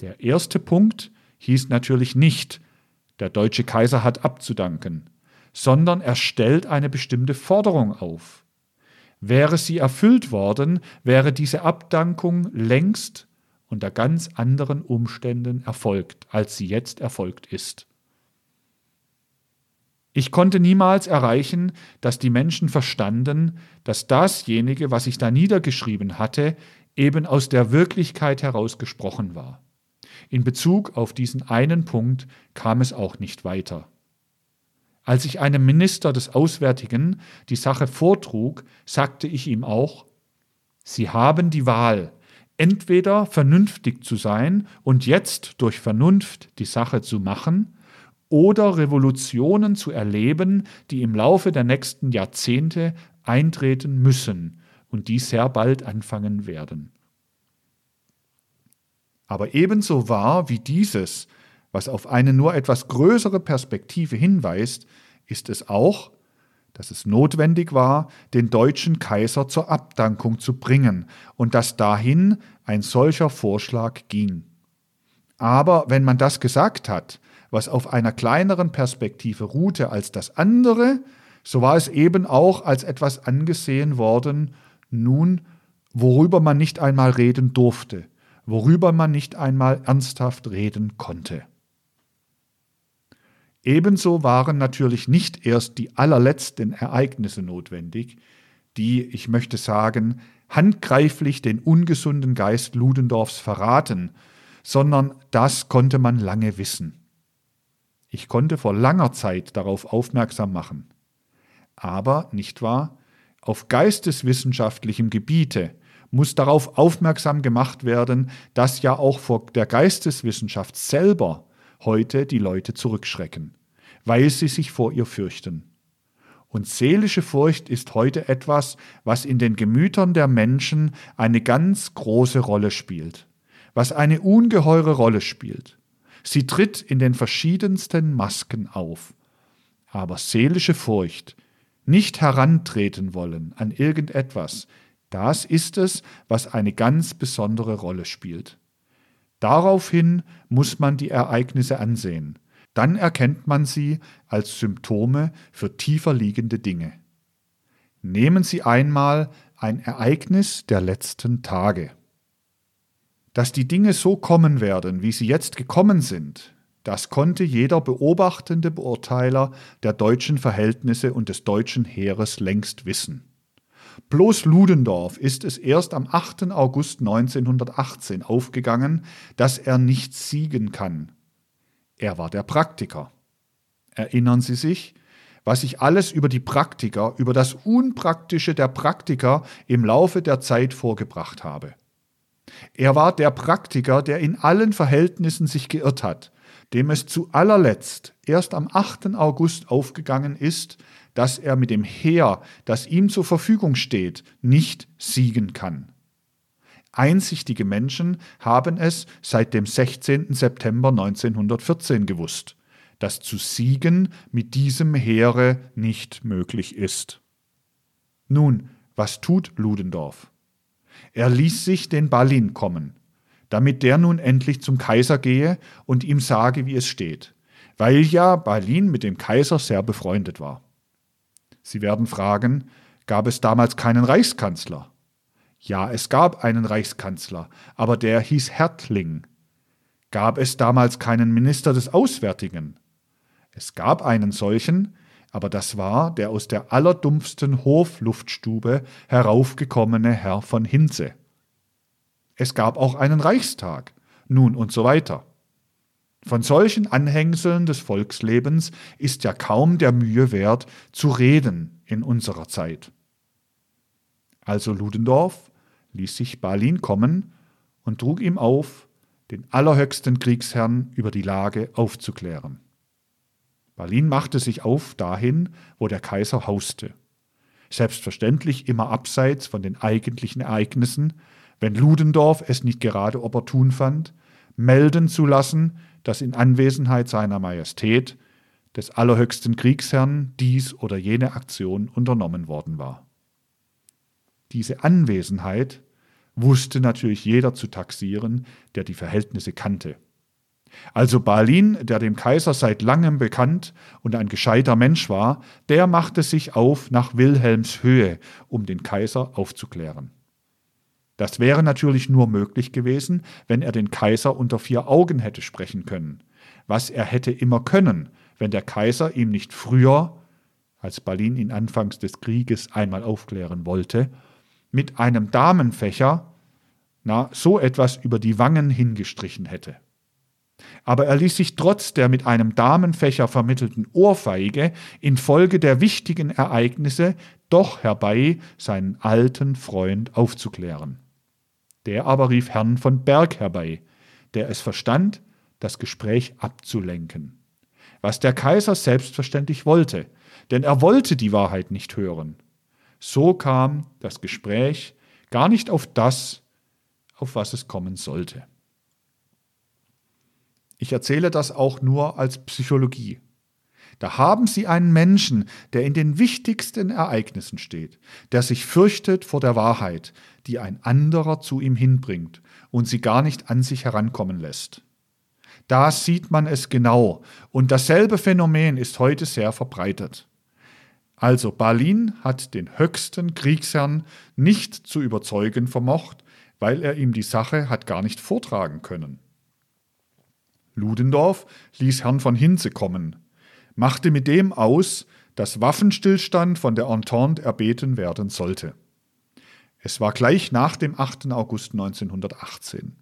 Der erste Punkt hieß natürlich nicht, der deutsche Kaiser hat abzudanken, sondern er stellt eine bestimmte Forderung auf. Wäre sie erfüllt worden, wäre diese Abdankung längst unter ganz anderen Umständen erfolgt, als sie jetzt erfolgt ist. Ich konnte niemals erreichen, dass die Menschen verstanden, dass dasjenige, was ich da niedergeschrieben hatte, eben aus der Wirklichkeit heraus gesprochen war. In Bezug auf diesen einen Punkt kam es auch nicht weiter. Als ich einem Minister des Auswärtigen die Sache vortrug, sagte ich ihm auch, Sie haben die Wahl, entweder vernünftig zu sein und jetzt durch Vernunft die Sache zu machen, oder Revolutionen zu erleben, die im Laufe der nächsten Jahrzehnte eintreten müssen und die sehr bald anfangen werden. Aber ebenso wahr wie dieses was auf eine nur etwas größere Perspektive hinweist, ist es auch, dass es notwendig war, den deutschen Kaiser zur Abdankung zu bringen und dass dahin ein solcher Vorschlag ging. Aber wenn man das gesagt hat, was auf einer kleineren Perspektive ruhte als das andere, so war es eben auch als etwas angesehen worden, nun, worüber man nicht einmal reden durfte, worüber man nicht einmal ernsthaft reden konnte. Ebenso waren natürlich nicht erst die allerletzten Ereignisse notwendig, die, ich möchte sagen, handgreiflich den ungesunden Geist Ludendorffs verraten, sondern das konnte man lange wissen. Ich konnte vor langer Zeit darauf aufmerksam machen. Aber, nicht wahr, auf geisteswissenschaftlichem Gebiete muss darauf aufmerksam gemacht werden, dass ja auch vor der Geisteswissenschaft selber heute die Leute zurückschrecken, weil sie sich vor ihr fürchten. Und seelische Furcht ist heute etwas, was in den Gemütern der Menschen eine ganz große Rolle spielt, was eine ungeheure Rolle spielt. Sie tritt in den verschiedensten Masken auf. Aber seelische Furcht, nicht herantreten wollen an irgendetwas, das ist es, was eine ganz besondere Rolle spielt. Daraufhin muss man die Ereignisse ansehen. Dann erkennt man sie als Symptome für tiefer liegende Dinge. Nehmen Sie einmal ein Ereignis der letzten Tage. Dass die Dinge so kommen werden, wie sie jetzt gekommen sind, das konnte jeder beobachtende Beurteiler der deutschen Verhältnisse und des deutschen Heeres längst wissen. Bloß Ludendorff ist es erst am 8. August 1918 aufgegangen, dass er nicht siegen kann. Er war der Praktiker. Erinnern Sie sich, was ich alles über die Praktiker, über das Unpraktische der Praktiker im Laufe der Zeit vorgebracht habe. Er war der Praktiker, der in allen Verhältnissen sich geirrt hat, dem es zu allerletzt erst am 8. August aufgegangen ist, dass er mit dem Heer, das ihm zur Verfügung steht, nicht siegen kann. Einsichtige Menschen haben es seit dem 16. September 1914 gewusst, dass zu siegen mit diesem Heere nicht möglich ist. Nun, was tut Ludendorff? Er ließ sich den Balin kommen, damit der nun endlich zum Kaiser gehe und ihm sage, wie es steht, weil ja Balin mit dem Kaiser sehr befreundet war. Sie werden fragen, gab es damals keinen Reichskanzler? Ja, es gab einen Reichskanzler, aber der hieß Hertling. Gab es damals keinen Minister des Auswärtigen? Es gab einen solchen, aber das war der aus der allerdumpfsten Hofluftstube heraufgekommene Herr von Hinze. Es gab auch einen Reichstag, nun und so weiter. Von solchen Anhängseln des Volkslebens ist ja kaum der Mühe wert, zu reden in unserer Zeit. Also Ludendorff ließ sich Balin kommen und trug ihm auf, den allerhöchsten Kriegsherrn über die Lage aufzuklären. Balin machte sich auf dahin, wo der Kaiser hauste. Selbstverständlich immer abseits von den eigentlichen Ereignissen, wenn Ludendorff es nicht gerade opportun fand, melden zu lassen, dass in Anwesenheit seiner Majestät, des allerhöchsten Kriegsherrn, dies oder jene Aktion unternommen worden war. Diese Anwesenheit wusste natürlich jeder zu taxieren, der die Verhältnisse kannte. Also Balin, der dem Kaiser seit langem bekannt und ein gescheiter Mensch war, der machte sich auf nach Wilhelms Höhe, um den Kaiser aufzuklären. Das wäre natürlich nur möglich gewesen, wenn er den Kaiser unter vier Augen hätte sprechen können, was er hätte immer können, wenn der Kaiser ihm nicht früher, als Balin ihn anfangs des Krieges einmal aufklären wollte, mit einem Damenfächer na, so etwas über die Wangen hingestrichen hätte. Aber er ließ sich trotz der mit einem Damenfächer vermittelten Ohrfeige infolge der wichtigen Ereignisse doch herbei, seinen alten Freund aufzuklären. Der aber rief Herrn von Berg herbei, der es verstand, das Gespräch abzulenken. Was der Kaiser selbstverständlich wollte, denn er wollte die Wahrheit nicht hören. So kam das Gespräch gar nicht auf das, auf was es kommen sollte. Ich erzähle das auch nur als Psychologie. Da haben Sie einen Menschen, der in den wichtigsten Ereignissen steht, der sich fürchtet vor der Wahrheit, die ein anderer zu ihm hinbringt und sie gar nicht an sich herankommen lässt. Da sieht man es genau, und dasselbe Phänomen ist heute sehr verbreitet. Also Balin hat den höchsten Kriegsherrn nicht zu überzeugen vermocht, weil er ihm die Sache hat gar nicht vortragen können. Ludendorff ließ Herrn von Hinze kommen, machte mit dem aus, dass Waffenstillstand von der Entente erbeten werden sollte. Es war gleich nach dem 8. August 1918.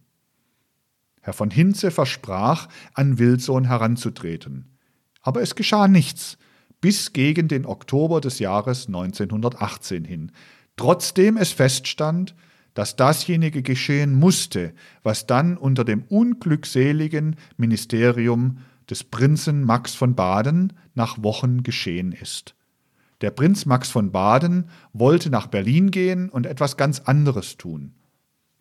Herr von Hinze versprach, an Wilson heranzutreten. Aber es geschah nichts, bis gegen den Oktober des Jahres 1918 hin, trotzdem es feststand, dass dasjenige geschehen musste, was dann unter dem unglückseligen Ministerium des Prinzen Max von Baden nach Wochen geschehen ist. Der Prinz Max von Baden wollte nach Berlin gehen und etwas ganz anderes tun.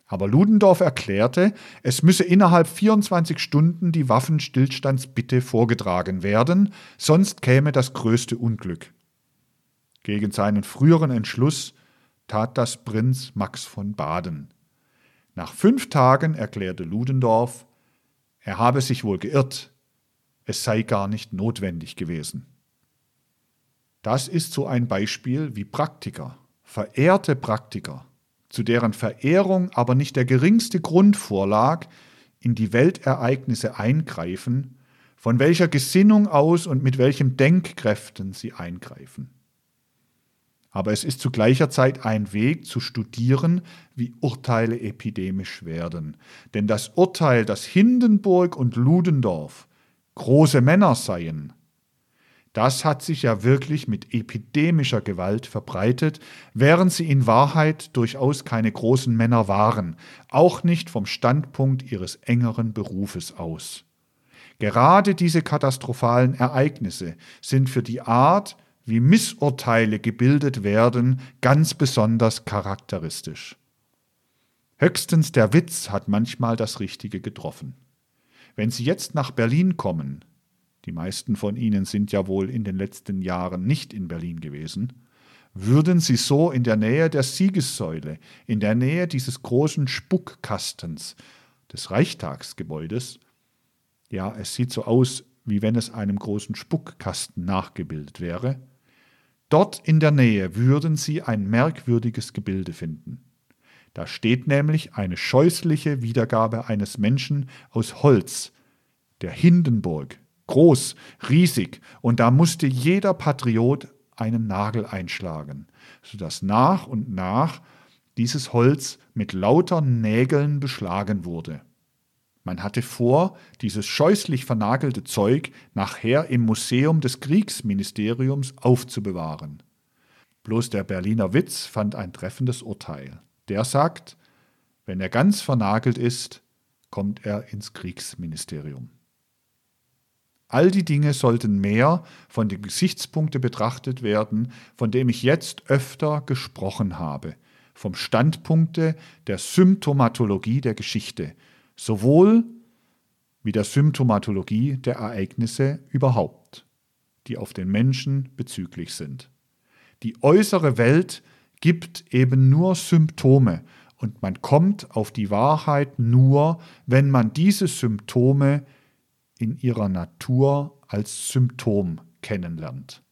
Aber Ludendorff erklärte, es müsse innerhalb 24 Stunden die Waffenstillstandsbitte vorgetragen werden, sonst käme das größte Unglück. Gegen seinen früheren Entschluss tat das Prinz Max von Baden. Nach fünf Tagen erklärte Ludendorff, er habe sich wohl geirrt, es sei gar nicht notwendig gewesen. Das ist so ein Beispiel, wie Praktiker, verehrte Praktiker, zu deren Verehrung aber nicht der geringste Grund vorlag, in die Weltereignisse eingreifen, von welcher Gesinnung aus und mit welchen Denkkräften sie eingreifen aber es ist zu gleicher Zeit ein Weg zu studieren, wie Urteile epidemisch werden. Denn das Urteil, dass Hindenburg und Ludendorff große Männer seien, das hat sich ja wirklich mit epidemischer Gewalt verbreitet, während sie in Wahrheit durchaus keine großen Männer waren, auch nicht vom Standpunkt ihres engeren Berufes aus. Gerade diese katastrophalen Ereignisse sind für die Art, wie Missurteile gebildet werden, ganz besonders charakteristisch. Höchstens der Witz hat manchmal das Richtige getroffen. Wenn Sie jetzt nach Berlin kommen, die meisten von Ihnen sind ja wohl in den letzten Jahren nicht in Berlin gewesen, würden Sie so in der Nähe der Siegessäule, in der Nähe dieses großen Spuckkastens, des Reichstagsgebäudes, ja, es sieht so aus, wie wenn es einem großen Spuckkasten nachgebildet wäre, Dort in der Nähe würden Sie ein merkwürdiges Gebilde finden. Da steht nämlich eine scheußliche Wiedergabe eines Menschen aus Holz, der Hindenburg, groß, riesig, und da musste jeder Patriot einen Nagel einschlagen, sodass nach und nach dieses Holz mit lauter Nägeln beschlagen wurde. Man hatte vor, dieses scheußlich vernagelte Zeug nachher im Museum des Kriegsministeriums aufzubewahren. Bloß der Berliner Witz fand ein treffendes Urteil. Der sagt, wenn er ganz vernagelt ist, kommt er ins Kriegsministerium. All die Dinge sollten mehr von dem Gesichtspunkte betrachtet werden, von dem ich jetzt öfter gesprochen habe, vom Standpunkte der Symptomatologie der Geschichte, sowohl wie der Symptomatologie der Ereignisse überhaupt, die auf den Menschen bezüglich sind. Die äußere Welt gibt eben nur Symptome und man kommt auf die Wahrheit nur, wenn man diese Symptome in ihrer Natur als Symptom kennenlernt.